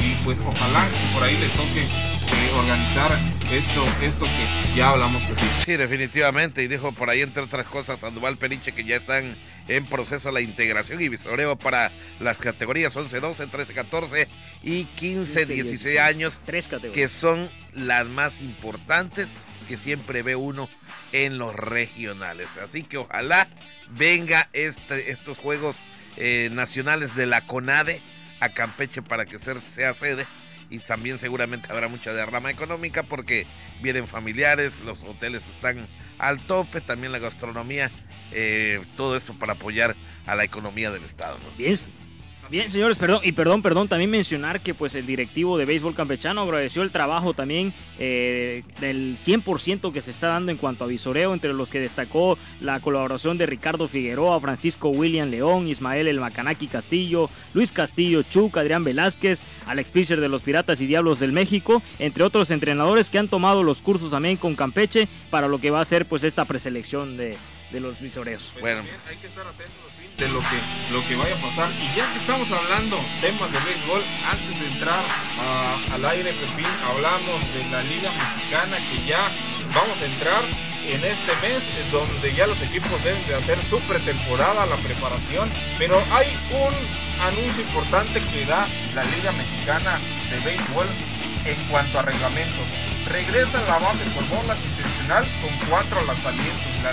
y, pues ojalá por ahí le toque eh, organizar esto, esto que ya hablamos. Sí, definitivamente, y dijo por ahí entre otras cosas Sandoval Peniche que ya están en proceso la integración y visoreo para las categorías 11, 12, 13, 14 y 15, 16 años, que son las más importantes que siempre ve uno en los regionales. Así que ojalá venga este, estos Juegos eh, Nacionales de la CONADE a Campeche para que sea sede y también seguramente habrá mucha derrama económica porque vienen familiares, los hoteles están al tope, también la gastronomía, eh, todo esto para apoyar a la economía del Estado. Bien, Bien, señores, perdón, y perdón, perdón, también mencionar que pues el directivo de béisbol campechano agradeció el trabajo también eh, del 100% que se está dando en cuanto a visoreo, entre los que destacó la colaboración de Ricardo Figueroa, Francisco William León, Ismael El Macanaki Castillo, Luis Castillo, Chuc, Adrián Velázquez, Alex Fischer de los Piratas y Diablos del México, entre otros entrenadores que han tomado los cursos también con Campeche para lo que va a ser pues esta preselección de, de los visoreos. Pues bueno, hay que estar atentos lo que, lo que vaya a pasar. Y ya que estamos hablando temas de béisbol, antes de entrar al aire, Pepín, hablamos de la Liga Mexicana que ya vamos a entrar en este mes, donde ya los equipos deben de hacer su pretemporada, la preparación, pero hay un anuncio importante que da la Liga Mexicana de Béisbol en cuanto a reglamentos regresa la base por bolas intencional con cuatro lanzamientos. La,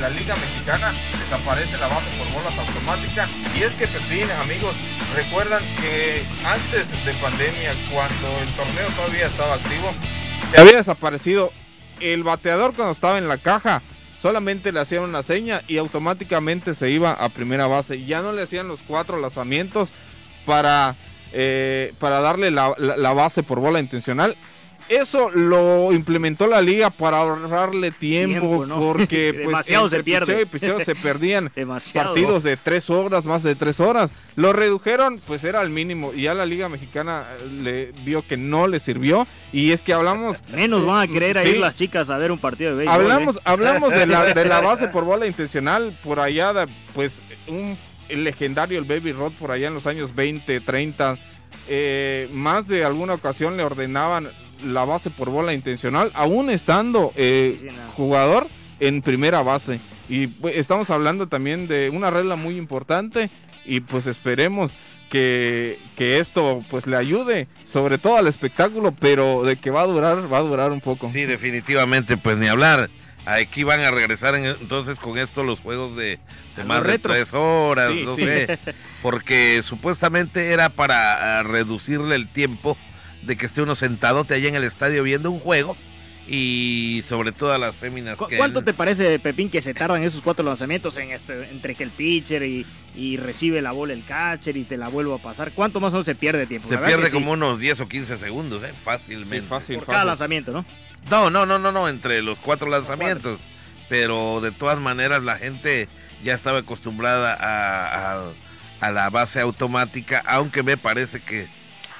la Liga Mexicana desaparece la base por bolas automática. Y es que Pepín, amigos, recuerdan que antes de pandemia, cuando el torneo todavía estaba activo, se había desaparecido el bateador cuando estaba en la caja. Solamente le hacían una seña y automáticamente se iba a primera base. Ya no le hacían los cuatro lanzamientos para, eh, para darle la base por bola intencional eso lo implementó la liga para ahorrarle tiempo, porque pues, demasiado se pierde. se perdían partidos de tres horas, más de tres horas. Lo redujeron, pues era al mínimo. Y ya la liga mexicana eh, le vio que no le sirvió. Y es que hablamos. Menos van a querer ir las chicas a ver un partido de béisbol. Hablamos, ¿eh? hablamos de la, de la base por bola intencional por allá, pues un el legendario el Baby Rod por allá en los años 20, 30. Eh, más de alguna ocasión le ordenaban la base por bola intencional, aún estando eh, jugador en primera base. Y pues, estamos hablando también de una regla muy importante y pues esperemos que, que, esto pues le ayude, sobre todo al espectáculo, pero de que va a durar, va a durar un poco. Sí, definitivamente, pues ni hablar. Aquí van a regresar entonces con esto los juegos de, más de tres horas, no sé, porque supuestamente era para ah, reducirle el tiempo de que esté uno sentadote allá en el estadio viendo un juego y sobre todo a las féminas. ¿Cuánto te parece, Pepín, que se tardan esos cuatro lanzamientos en este, entre que el pitcher y, recibe la bola el catcher y te la vuelvo a pasar? ¿Cuánto más o menos se pierde tiempo? Se pierde como unos 10 o 15 segundos, ¿eh? fácilmente. fácil, Por cada lanzamiento, ¿no? No, no, no, no, no, entre los cuatro lanzamientos. Pero de todas maneras la gente ya estaba acostumbrada a, a la base automática, aunque me parece que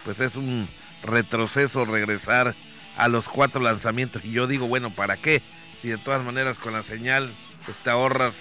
pues es un retroceso, regresar a los cuatro lanzamientos. Y yo digo, bueno, ¿para qué? Si de todas maneras con la señal pues te ahorras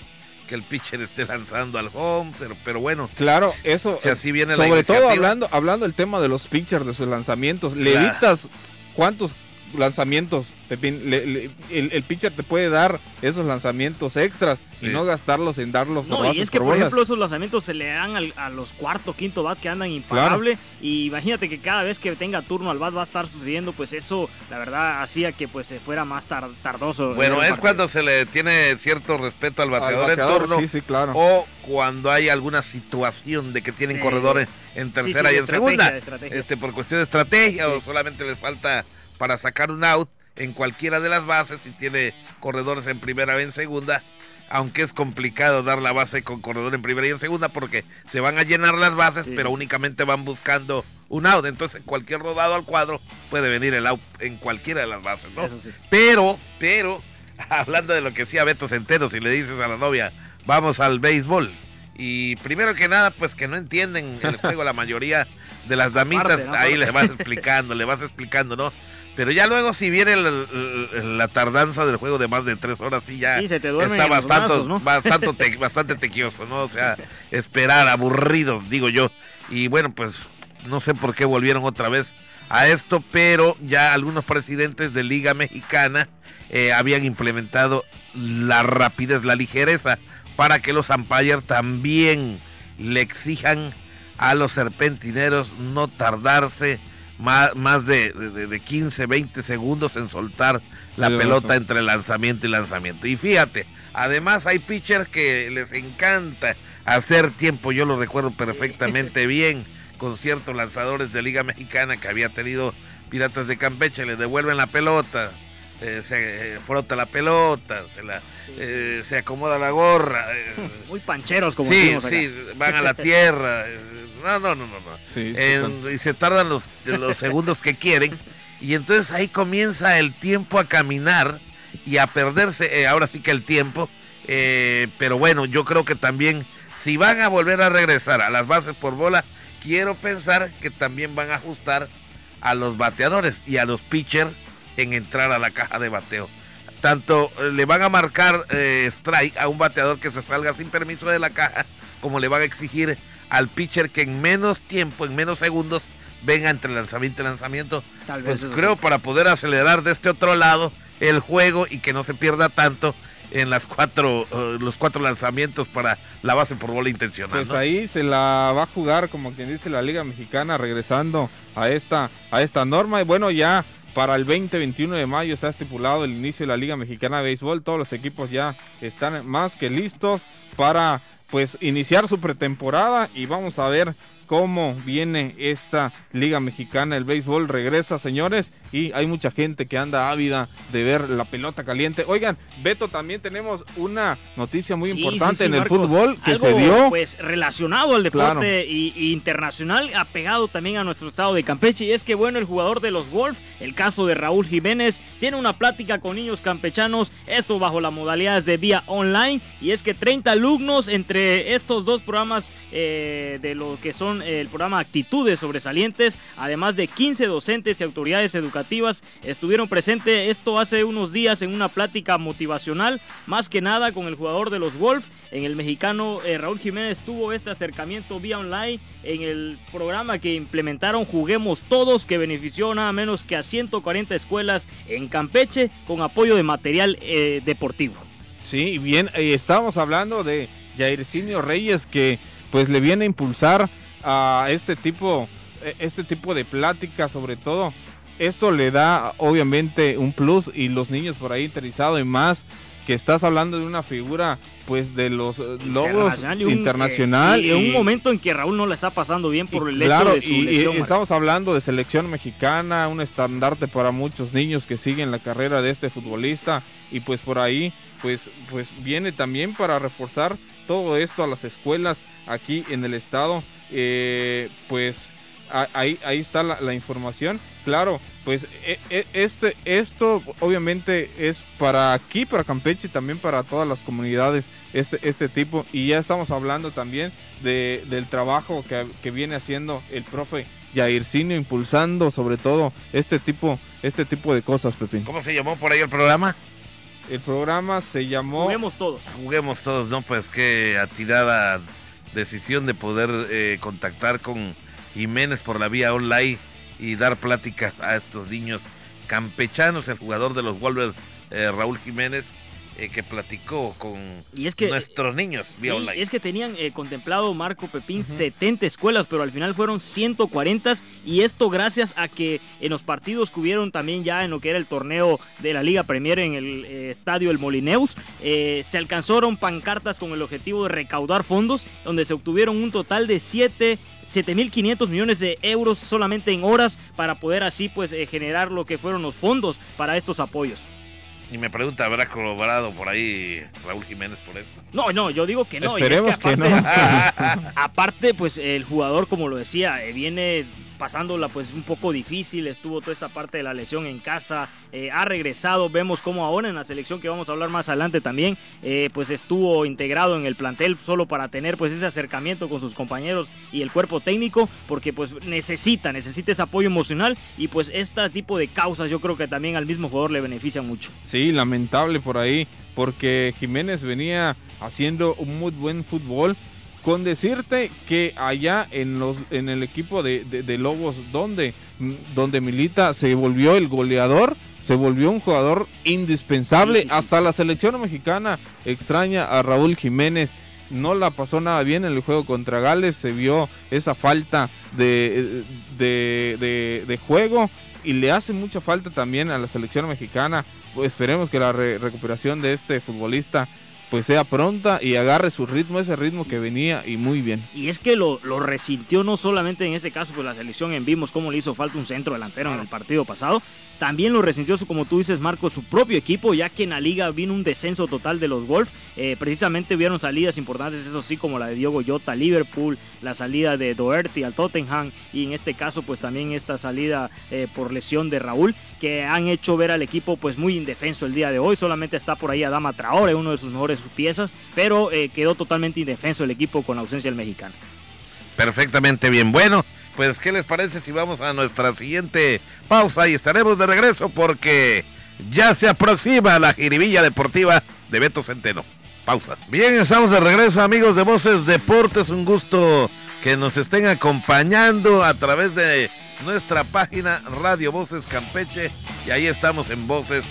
que el pitcher esté lanzando al home, pero, pero bueno. Claro, eso. Si así viene sobre todo hablando, hablando del tema de los pitchers, de sus lanzamientos, le evitas cuántos lanzamientos el, pitcher te puede dar esos lanzamientos extras y no gastarlos en darlos No, y es que, por, ejemplo, esos lanzamientos se le dan a los cuarto, quinto bat que andan impagable. Y imagínate que cada vez que tenga turno al bat va a estar sucediendo, pues eso, la verdad, hacía que pues se fuera más tardoso. Bueno, es cuando se le tiene cierto respeto al bateador, en turno. Sí, sí, claro. O cuando hay alguna situación de que tienen corredores en tercera y en segunda. Este, por cuestión de estrategia o solamente les falta para sacar un out en cualquiera de las bases y tiene corredores en primera o en segunda, aunque es complicado dar la base con corredor en primera y en segunda porque se van a llenar las bases, pero únicamente van buscando un out. Entonces, cualquier rodado al cuadro puede venir el out en cualquiera de las bases, ¿no? Pero, pero, hablando de lo que decía Beto Centeno, si le dices a la novia, vamos al béisbol. Y primero que nada, pues que no entienden el juego la mayoría de las damitas, ahí le vas explicando, le vas explicando, ¿no? Pero ya luego si viene la, tardanza del juego de más de tres horas, sí ya está bastante, bastante, bastante tequioso, ¿no? O sea, esperar, aburrido, digo yo. Y bueno, pues no sé por qué volvieron otra vez a esto, pero ya algunos presidentes de Liga Mexicana eh, habían implementado la rapidez, la ligereza, para que los umpires también le exijan a los serpentineros no tardarse más, más de, de, 15, 20 segundos en soltar la pelota entre lanzamiento y lanzamiento. Y fíjate, además hay pitchers que les encanta hacer tiempo, yo lo recuerdo perfectamente bien con ciertos lanzadores de Liga Mexicana que había tenido Piratas de Campeche, le devuelven la pelota, eh, se eh, frota la pelota, se, la, eh, se acomoda la gorra. Muy pancheros como Sí, sí, van a la tierra. No, no, no, no. no. y se tardan los, los segundos que quieren. Y entonces ahí comienza el tiempo a caminar y a perderse, ahora sí que el tiempo. pero bueno, yo creo que también si van a volver a regresar a las bases por bola, quiero pensar que también van a ajustar a los bateadores y a los pitchers en entrar a la caja de bateo. Tanto eh, le van a marcar eh, strike a un bateador que se salga sin permiso de la caja, como le van a exigir al pitcher que en menos tiempo, en menos segundos, venga entre lanzamiento y lanzamiento. Tal vez pues creo para poder acelerar de este otro lado el juego y que no se pierda tanto en las cuatro, eh, los cuatro lanzamientos para la base por bola intencional. Pues ahí se la va a jugar, como quien dice, la Liga Mexicana regresando a esta, a esta norma. Y bueno, ya para el 20-21 de mayo está estipulado el inicio de la Liga Mexicana de Béisbol. Todos los equipos ya están más que listos para pues iniciar su pretemporada y vamos a ver cómo viene esta Liga Mexicana. El béisbol regresa, señores, y hay mucha gente que anda ávida de ver la pelota caliente. Oigan, Beto, también tenemos una noticia muy importante en el fútbol que se dio. Pues relacionado al deporte y, internacional, apegado también a nuestro estado de Campeche. Y es que, bueno, el jugador de los Wolf, el caso de Raúl Jiménez, tiene una plática con niños campechanos, esto bajo las modalidades de vía online. Y es que 30 alumnos entre estos dos programas eh, de lo que son el programa Actitudes Sobresalientes, además de 15 docentes y autoridades educativas estuvieron presentes esto hace unos días en una plática motivacional, más que nada con el jugador de los Wolf. En el mexicano eh, Raúl Jiménez tuvo este acercamiento vía online en el programa que implementaron Juguemos Todos, que benefició nada menos que a 140 escuelas en Campeche con apoyo de material eh, deportivo. Sí, bien, eh, estábamos hablando de Jairzinho Reyes que pues le viene a impulsar a este tipo, e, este tipo de plática sobre todo. Eso le da obviamente un plus y los niños por ahí interesados y más que estás hablando de una figura pues de los eh, logos internacional, y, en un momento en que Raúl no le está pasando bien por el hecho de su lesión, y, estamos hablando de selección mexicana un estandarte para muchos niños que siguen la carrera de este futbolista y pues por ahí pues pues viene también para reforzar todo esto a las escuelas aquí en el estado. Eh, pues ahí, ahí está la, información. Claro, pues e, e, este, esto obviamente es para aquí, para Campeche y también para todas las comunidades este, este tipo. Y ya estamos hablando también de, del trabajo que, que viene haciendo el profe Jairzinho, impulsando sobre todo este tipo, este tipo de cosas, Pepín. ¿Cómo se llamó por ahí el programa? El programa se llamó... Juguemos todos. Juguemos todos, ¿no? Pues qué atirada decisión de poder eh, contactar con Jiménez por la vía online y dar plática a estos niños campechanos, el jugador de los Wolves, eh, Raúl Jiménez, eh, que platicó con nuestros niños vía online. Es que tenían contemplado Marco Pepín 70 escuelas, pero al final fueron 140 y esto gracias a que en los partidos que hubieron también ya en lo que era el torneo de la Liga Premier en el estadio El Molineus, se alcanzaron pancartas con el objetivo de recaudar fondos, donde se obtuvieron un total de 7 7.500 millones de euros solamente en horas para poder así pues eh, generar lo que fueron los fondos para estos apoyos. Y me pregunta, ¿habrá colaborado por ahí Raúl Jiménez por eso? No, no, yo digo que no. Esperemos que, no. aparte, pues el jugador, como lo decía, eh, viene pasándola pues un poco difícil, estuvo toda esta parte de la lesión en casa, eh, ha regresado, vemos como ahora en la selección que vamos a hablar más adelante también, eh, pues estuvo integrado en el plantel solo para tener pues ese acercamiento con sus compañeros y el cuerpo técnico, porque pues necesita, necesita ese apoyo emocional y pues este tipo de causas yo creo que también al mismo jugador le beneficia mucho. Sí, lamentable por ahí, porque Jiménez venía haciendo un muy buen fútbol, con decirte que allá en los en el equipo de, Lobos donde, donde milita se volvió el goleador, se volvió un jugador indispensable. Hasta la selección mexicana extraña a Raúl Jiménez. No la pasó nada bien en el juego contra Gales, se vio esa falta de, de, juego y le hace mucha falta también a la selección mexicana. Pues esperemos que la recuperación de este futbolista pues sea pronta y agarre su ritmo, ese ritmo que venía y muy bien. Y es que lo, lo resintió no solamente en ese caso, pues la selección en vimos cómo le hizo falta un centro delantero en el partido pasado, también lo resintió, como tú dices, Marco, su propio equipo, ya que en la liga vino un descenso total de los Wolves. Eh, precisamente vieron salidas importantes, eso sí, como la de Diogo Jota Liverpool, la salida de Doherty al Tottenham y en este caso, pues también esta salida eh, por lesión de Raúl, que han hecho ver al equipo pues muy indefenso el día de hoy. Solamente está por ahí Adama Traore, uno de sus mejores piezas, pero eh, quedó totalmente indefenso el equipo con la ausencia del mexicano. Perfectamente bien. Bueno, pues ¿qué les parece si vamos a nuestra siguiente pausa y estaremos de regreso porque ya se aproxima la jiribilla deportiva de Beto Centeno. Pausa. Bien, estamos de regreso amigos de Voces Deportes. Un gusto que nos estén acompañando a través de nuestra página Radio Voces Campeche y ahí estamos en Voces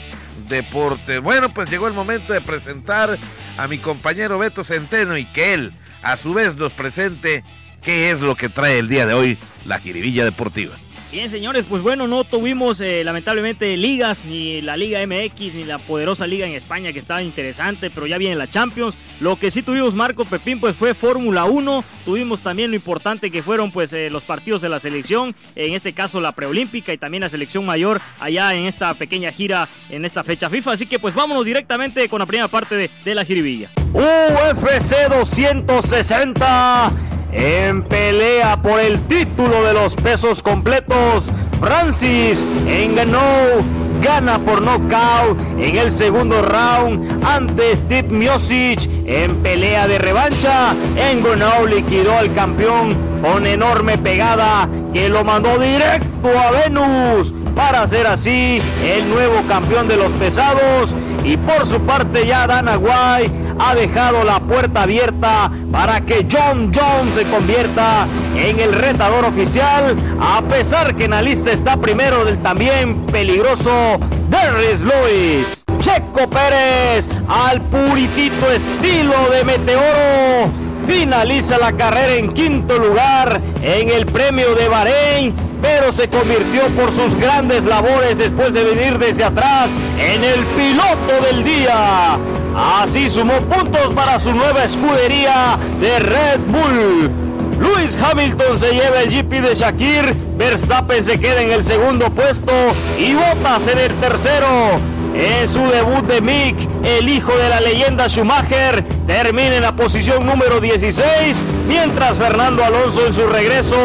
Deportes. Bueno, pues llegó el momento de presentar a mi compañero Beto Centeno y que él a su vez nos presente qué es lo que trae el día de hoy la Jiribilla Deportiva. Bien, señores, pues bueno, no tuvimos eh, lamentablemente ligas, ni la Liga MX, ni la poderosa Liga en España que estaba interesante, pero ya viene la Champions. Lo que sí tuvimos, Marco Pepín, pues fue Fórmula 1. Tuvimos también lo importante que fueron pues eh, los partidos de la selección, en este caso la preolímpica y también la selección mayor allá en esta pequeña gira, en esta fecha FIFA. Así que pues vámonos directamente con la primera parte de, de la jiribilla. UFC 260 en pelea por el título de los pesos completos. Francis Ngannou gana por nocaut en el segundo round ante Steve Miocic en pelea de revancha. Ngannou liquidó al campeón con enorme pegada que lo mandó directo a Venus para ser así el nuevo campeón de los pesados. Y por su parte ya Dana White ha dejado la puerta abierta para que John Jones se convierta en el retador oficial, a pesar que en la lista está primero del también peligroso Darius Lewis. Checo Pérez al puritito estilo de Meteoro finaliza la carrera en quinto lugar en el premio de Bahrein, pero se convirtió por sus grandes labores después de venir desde atrás en el piloto del día. Así sumó puntos para su nueva escudería de Red Bull. Luis Hamilton se lleva el GP de Shakir, Verstappen se queda en el segundo puesto y Bottas en el tercero. En su debut de Mick, el hijo de la leyenda Schumacher termina en la posición número 16, mientras Fernando Alonso en su regreso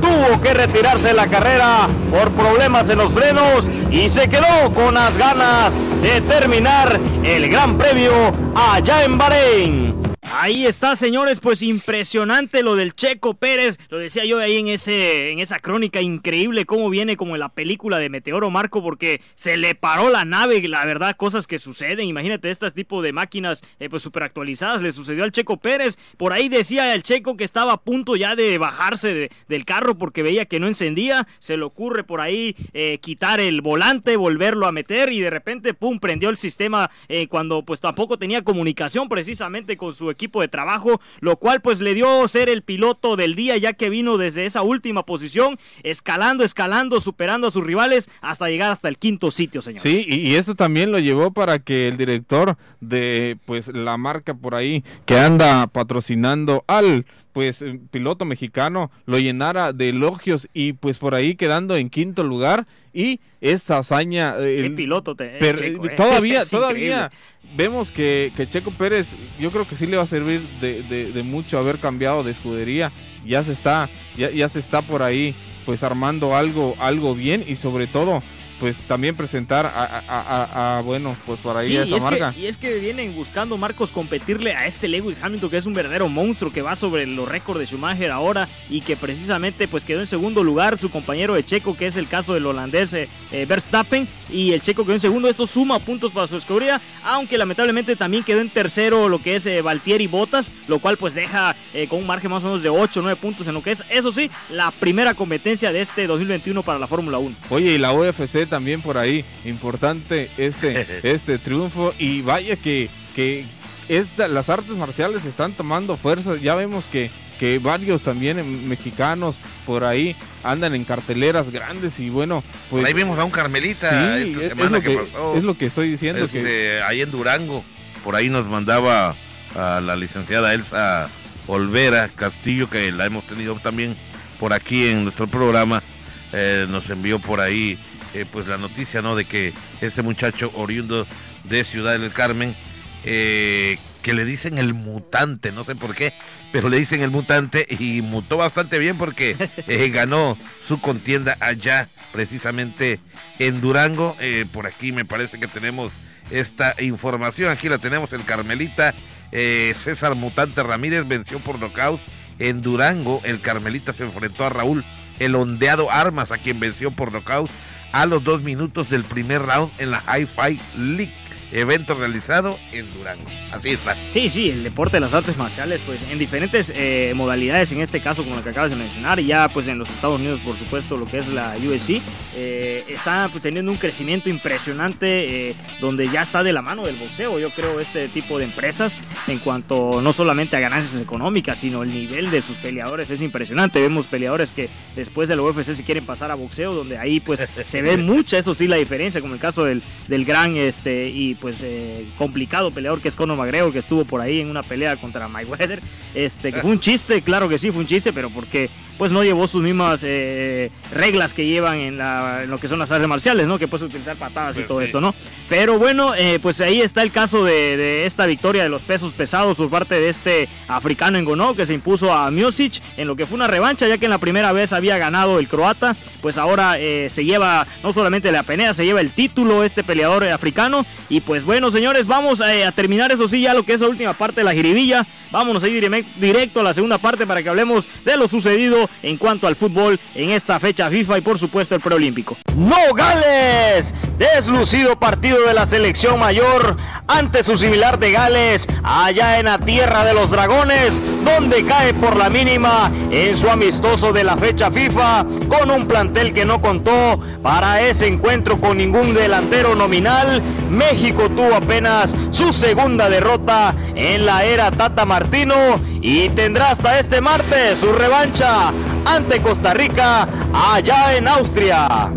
tuvo que retirarse de la carrera por problemas en los frenos y se quedó con las ganas de terminar el Gran Premio allá en Bahrein. Ahí está, señores, pues impresionante lo del Checo Pérez. Lo decía yo ahí en ese en esa crónica increíble cómo viene como en la película de Meteoro Marco porque se le paró la nave, la verdad, cosas que suceden. Imagínate este tipo de máquinas eh, pues super actualizadas le sucedió al Checo Pérez. Por ahí decía el Checo que estaba a punto ya de bajarse del carro porque veía que no encendía. Se le ocurre por ahí eh, quitar el volante, volverlo a meter y de repente pum prendió el sistema eh, cuando pues tampoco tenía comunicación precisamente con su equipo de trabajo, lo cual pues le dio ser el piloto del día ya que vino desde esa última posición, escalando, escalando, superando a sus rivales hasta llegar hasta el quinto sitio, señor. Sí, y, esto también lo llevó para que el director de pues la marca por ahí que anda patrocinando al pues piloto mexicano lo llenara de elogios y pues por ahí quedando en quinto lugar. Y esa hazaña el piloto te, eh, todavía todavía vemos que, Checo Pérez, yo creo que sí le va a servir de, mucho haber cambiado de escudería. Ya se está, ya, ya se está por ahí pues armando algo, algo bien y sobre todo pues también presentar a, bueno, pues por ahí esa y es marca. Que, y es que vienen buscando Marcos competirle a este Lewis Hamilton que es un verdadero monstruo que va sobre los récords de Schumacher ahora y que precisamente pues quedó en segundo lugar su compañero de Checo que es el caso del holandés eh, eh, Verstappen y el Checo quedó en segundo, eso suma puntos para su escudería, aunque lamentablemente también quedó en tercero lo que es eh, Valtieri Bottas, lo cual pues deja con un margen más o menos de 8 o 9 puntos en lo que es, eso sí, la primera competencia de este 2021 para la Fórmula 1. Oye, y la UFC también por ahí. Importante este, este triunfo. Y vaya que, que esta, las artes marciales están tomando fuerza. Ya vemos que, que varios también mexicanos por ahí andan en carteleras grandes y bueno, pues... ahí vimos a un Carmelita es, lo que, es lo que estoy diciendo. que, ahí en Durango. por ahí nos mandaba a la licenciada Elsa Olvera Castillo, que la hemos tenido también por aquí en nuestro programa, eh, nos envió por ahí eh, pues la noticia, ¿no? De que este muchacho oriundo de Ciudad del Carmen, eh, que le dicen el mutante, no sé por qué, pero le dicen el mutante y mutó bastante bien porque ganó su contienda allá, precisamente en Durango. por aquí me parece que tenemos esta información, aquí la tenemos el Carmelita. César Mutante Ramírez venció por nocaut en Durango. El Carmelita se enfrentó a Raúl el ondeado Armas, a quien venció por nocaut a los dos minutos del primer round en la Hi-Fi League evento realizado en Durango. Así está. Sí, sí, el deporte de las artes marciales, pues en diferentes eh, modalidades, en este caso como lo que acabas de mencionar, y ya pues en los Estados Unidos, por supuesto, lo que es la UFC, eh, está pues teniendo un crecimiento impresionante eh, donde ya está de la mano del boxeo, yo creo, este tipo de empresas en cuanto no solamente a ganancias económicas, sino el nivel de sus peleadores es impresionante. Vemos peleadores que después del UFC se quieren pasar a boxeo, donde ahí pues se ve mucha, eso sí, la diferencia, como el caso del, del gran este y pues eh, complicado peleador que es Conor McGregor, que estuvo por ahí en una pelea contra Mayweather, este, que fue un chiste, claro que sí, fue un chiste, pero porque pues no llevó sus mismas eh, reglas que llevan en, lo que son las artes marciales, ¿no? Que puedes utilizar patadas y pues todo esto, ¿no? Pero bueno, eh, pues ahí está el caso de, esta victoria de los pesos pesados por parte de este africano en Gono, que se impuso a Miosic en lo que fue una revancha, ya que en la primera vez había ganado el croata, pues ahora eh, se lleva no solamente la penea, se lleva el título este peleador africano. Y pues bueno, señores, vamos a, terminar eso sí, ya lo que es la última parte de la jiribilla. Vámonos a ir directo a la segunda parte para que hablemos de lo sucedido en cuanto al fútbol en esta fecha FIFA y por supuesto el preolímpico. Gales, deslucido partido de la selección mayor ante su similar de Gales allá en la tierra de los dragones, donde cae por la mínima en su amistoso de la fecha FIFA con un plantel que no contó para ese encuentro con ningún delantero nominal. México tuvo apenas su segunda derrota en la era Tata Martino y tendrá hasta este martes su revancha ante Costa Rica allá en Austria.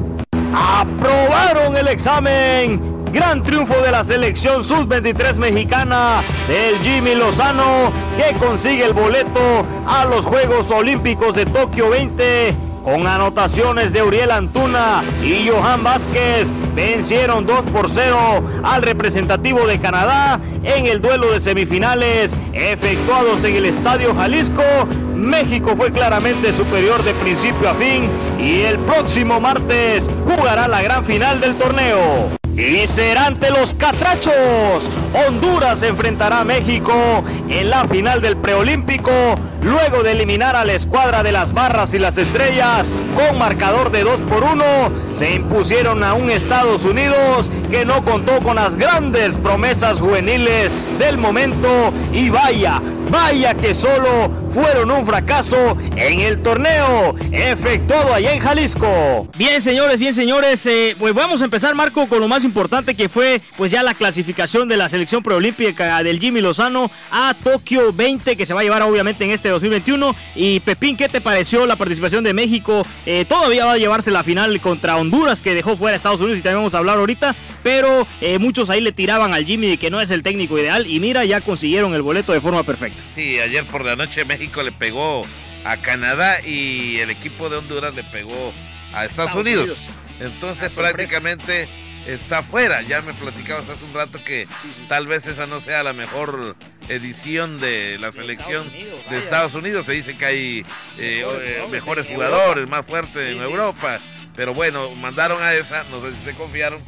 Aprobaron el examen. Gran triunfo de la selección sub-23 mexicana del Jimmy Lozano que consigue el boleto a los Juegos Olímpicos de Tokio 20 con anotaciones de Uriel Antuna y Johan Vázquez, vencieron 2 por 0 al representativo de Canadá en el duelo de semifinales efectuados en el Estadio Jalisco. México fue claramente superior de principio a fin y el próximo martes jugará la gran final del torneo. Y será ante los catrachos. Honduras enfrentará a México en la final del preolímpico, luego de eliminar a la escuadra de las barras y las estrellas con marcador de 2 por 1. Se impusieron a un Estados Unidos que no contó con las grandes promesas juveniles del momento. Y vaya, vaya que solo fueron un fracaso en el torneo efectuado allá en Jalisco. Bien, señores, bien, señores, eh, pues vamos a empezar, Marco, con lo más importante que fue pues ya la clasificación de la selección preolímpica del Jimmy Lozano a Tokio 20, que se va a llevar obviamente en este 2021. Y Pepín, ¿qué te pareció la participación de México? Eh, todavía va a llevarse la final contra Honduras, que dejó fuera a Estados Unidos y también vamos a hablar ahorita, pero eh, muchos ahí le tiraban al Jimmy de que no es el técnico ideal y mira, ya consiguieron el boleto de forma perfecta. Sí, ayer por la noche México le pegó a Canadá y el equipo de Honduras le pegó a Estados, Unidos. Entonces prácticamente está fuera. Ya me platicabas hace un rato que tal vez esa no sea la mejor edición de la selección de Estados Unidos. Se dice que hay eh, mejores, eh, jugadores, más fuertes en Europa. Pero bueno, mandaron a esa, no sé si se confiaron.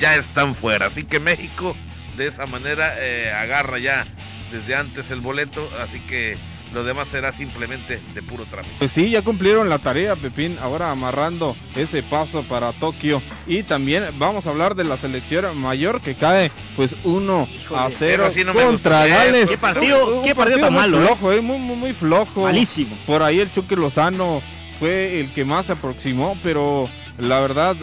Ya están fuera. Así que México de esa manera eh, agarra ya desde antes el boleto. Así que lo demás será simplemente de puro trámite. Pues sí, ya cumplieron la tarea, Pepín, ahora amarrando ese paso para Tokio. Y también vamos a hablar de la selección mayor que cae pues 1 a 0 contra Gales. ¿Qué partido, qué partido, tan malo? ¿eh? Flojo, eh? Muy, muy, muy flojo. Malísimo. Por ahí el Chuque Lozano fue el que más se aproximó, pero la verdad...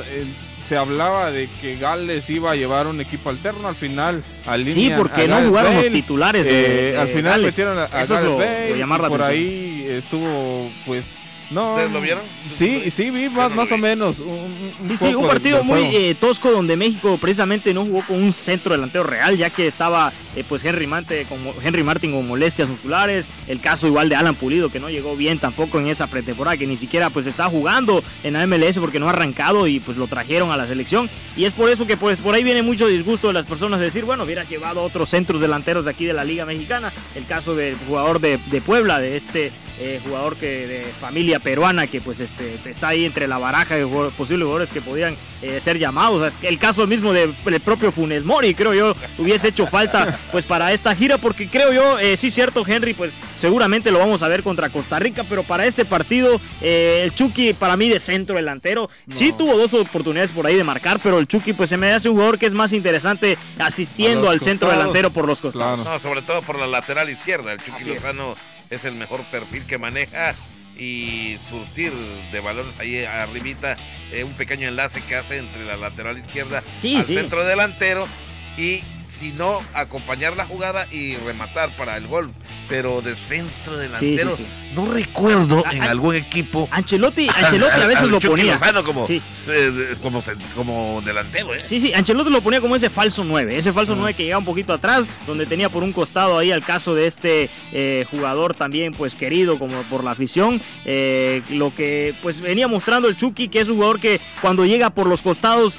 se hablaba de que Gales iba a llevar un equipo alterno al final al Sí, porque no jugaron los titulares. Eh, al final metieron a, Gales Bale, por ahí estuvo pues No, ¿Ustedes lo vieron? Sí, sí, vi más, no más o menos. Un, un Sí, sí, un partido muy eh, tosco donde México precisamente no jugó con un centro delantero real, ya que estaba eh, pues Henry, Mante, con, Henry Martin con molestias musculares, el caso igual de Alan Pulido que no llegó bien tampoco en esa pretemporada, que ni siquiera pues está jugando en la MLS porque no ha arrancado y pues lo trajeron a la selección y es por eso que pues por ahí viene mucho disgusto de las personas de decir, bueno, hubiera llevado a otros centros delanteros de aquí de la Liga Mexicana, el caso del jugador de, de Puebla, de este eh, jugador que de familia peruana que pues este está ahí entre la baraja de jugadores- posibles jugadores que podían eh, ser llamados. O sea, el caso mismo de- del propio Funes Mori, creo yo, hubiese hecho falta pues para esta gira, porque creo yo, eh, sí cierto, Henry, pues seguramente lo vamos a ver contra Costa Rica, pero para este partido, eh, el Chucky para mí de centro delantero, sí tuvo dos oportunidades por ahí de marcar, pero el Chucky pues se me hace un jugador que es más interesante asistiendo al los centro costados. delantero por los costados. Claro. No, sobre todo por la lateral izquierda. El Chucky Así es. Lozano es. El mejor perfil que maneja y surtir de balones ahí arribita eh, un pequeño enlace que hace entre la lateral izquierda Sí, al sí. centro delantero y si no acompañar la jugada y rematar para el gol pero de centro delantero sí. no recuerdo en algún equipo Ancelotti, Ancelotti a veces lo Chucky ponía. Lozano como, eh, como, delantero ¿eh? Sí, sí, Ancelotti lo ponía como ese falso 9, ese falso Ah. 9 que llegaba un poquito atrás, donde tenía por un costado ahí al caso de este eh, jugador también pues querido como por la afición, eh, lo que pues venía mostrando el Chucky, que es un jugador que cuando llega por los costados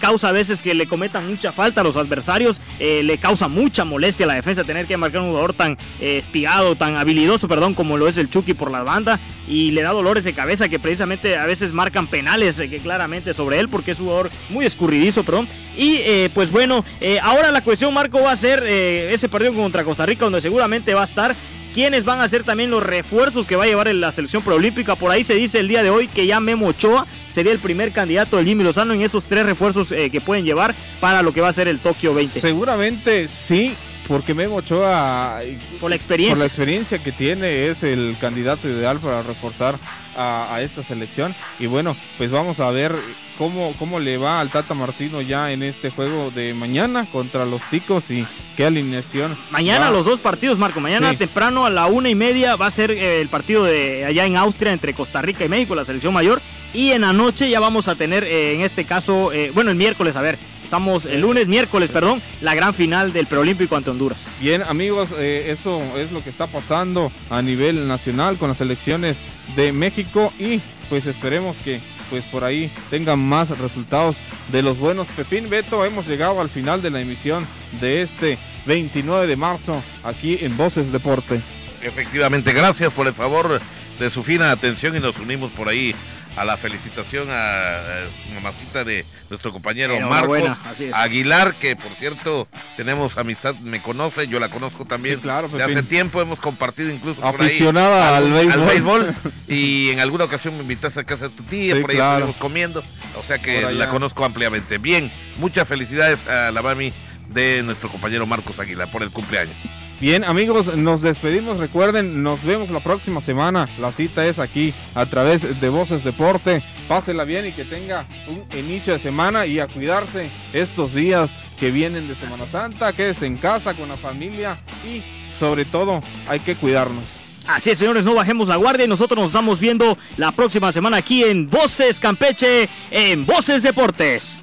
causa a veces que le cometan mucha falta a los adversarios, eh, le causa mucha molestia a la defensa tener que marcar un jugador tan eh, espigado, tan habilidoso, perdón, como lo es el Chucky por la banda, y le da dolores de cabeza que precisamente a veces marcan penales eh, que claramente sobre él porque es un jugador muy escurridizo, perdón. Y pues bueno, ahora la cuestión, Marco, va a ser ese partido contra Costa Rica donde seguramente va a estar quiénes van a ser también los refuerzos que va a llevar en la selección preolímpica. Por ahí se dice el día de hoy que ya Memo Ochoa sería el primer candidato del Jimmy Lozano en esos tres refuerzos eh, que pueden llevar para lo que va a ser el Tokio 20. Seguramente sí, porque Memo Ochoa, Por la por experiencia. la experiencia que tiene, es el candidato ideal para reforzar a, a esta selección. Y bueno, pues vamos a ver cómo, cómo le va al Tata Martino ya en este juego de mañana contra los Ticos y qué alineación. Mañana va. los dos partidos, Marco. Mañana Sí. temprano a la una y media va a ser eh, el partido de allá en Austria entre Costa Rica y México, la selección mayor. Y en la noche ya vamos a tener, eh, en este caso, eh, bueno, el miércoles, a ver, estamos el lunes, miércoles, perdón, la gran final del preolímpico ante Honduras. Bien, amigos, eh, esto es lo que está pasando a nivel nacional con las elecciones de México y pues esperemos que pues por ahí tengan más resultados de los buenos. Pepín Beto, hemos llegado al final de la emisión de este 29 de marzo aquí en Voces Deportes. Efectivamente, gracias por el favor de su fina atención y nos unimos por ahí a la felicitación a, a mamacita de nuestro compañero Marcos Enhorabuena, así es. Aguilar, que por cierto tenemos amistad, me conoce, yo la conozco también. Sí, claro, de hace tiempo hemos compartido incluso por ahí Aficionada al béisbol. béisbol, y en alguna ocasión me invitaste a casa de tu tía, Sí, por ahí claro. estuvimos comiendo, o sea que la conozco ampliamente. Bien, muchas felicidades a la mami de nuestro compañero Marcos Aguilar por el cumpleaños. Bien, amigos, nos despedimos. Recuerden, nos vemos la próxima semana. La cita es aquí a través de Voces Deporte. Pásela bien y que tenga un inicio de semana y a cuidarse estos días que vienen de Semana Santa. Quédese en casa con la familia y sobre todo hay que cuidarnos. Así es, señores, no bajemos la guardia y nosotros nos estamos viendo la próxima semana aquí en Voces Campeche, en Voces Deportes.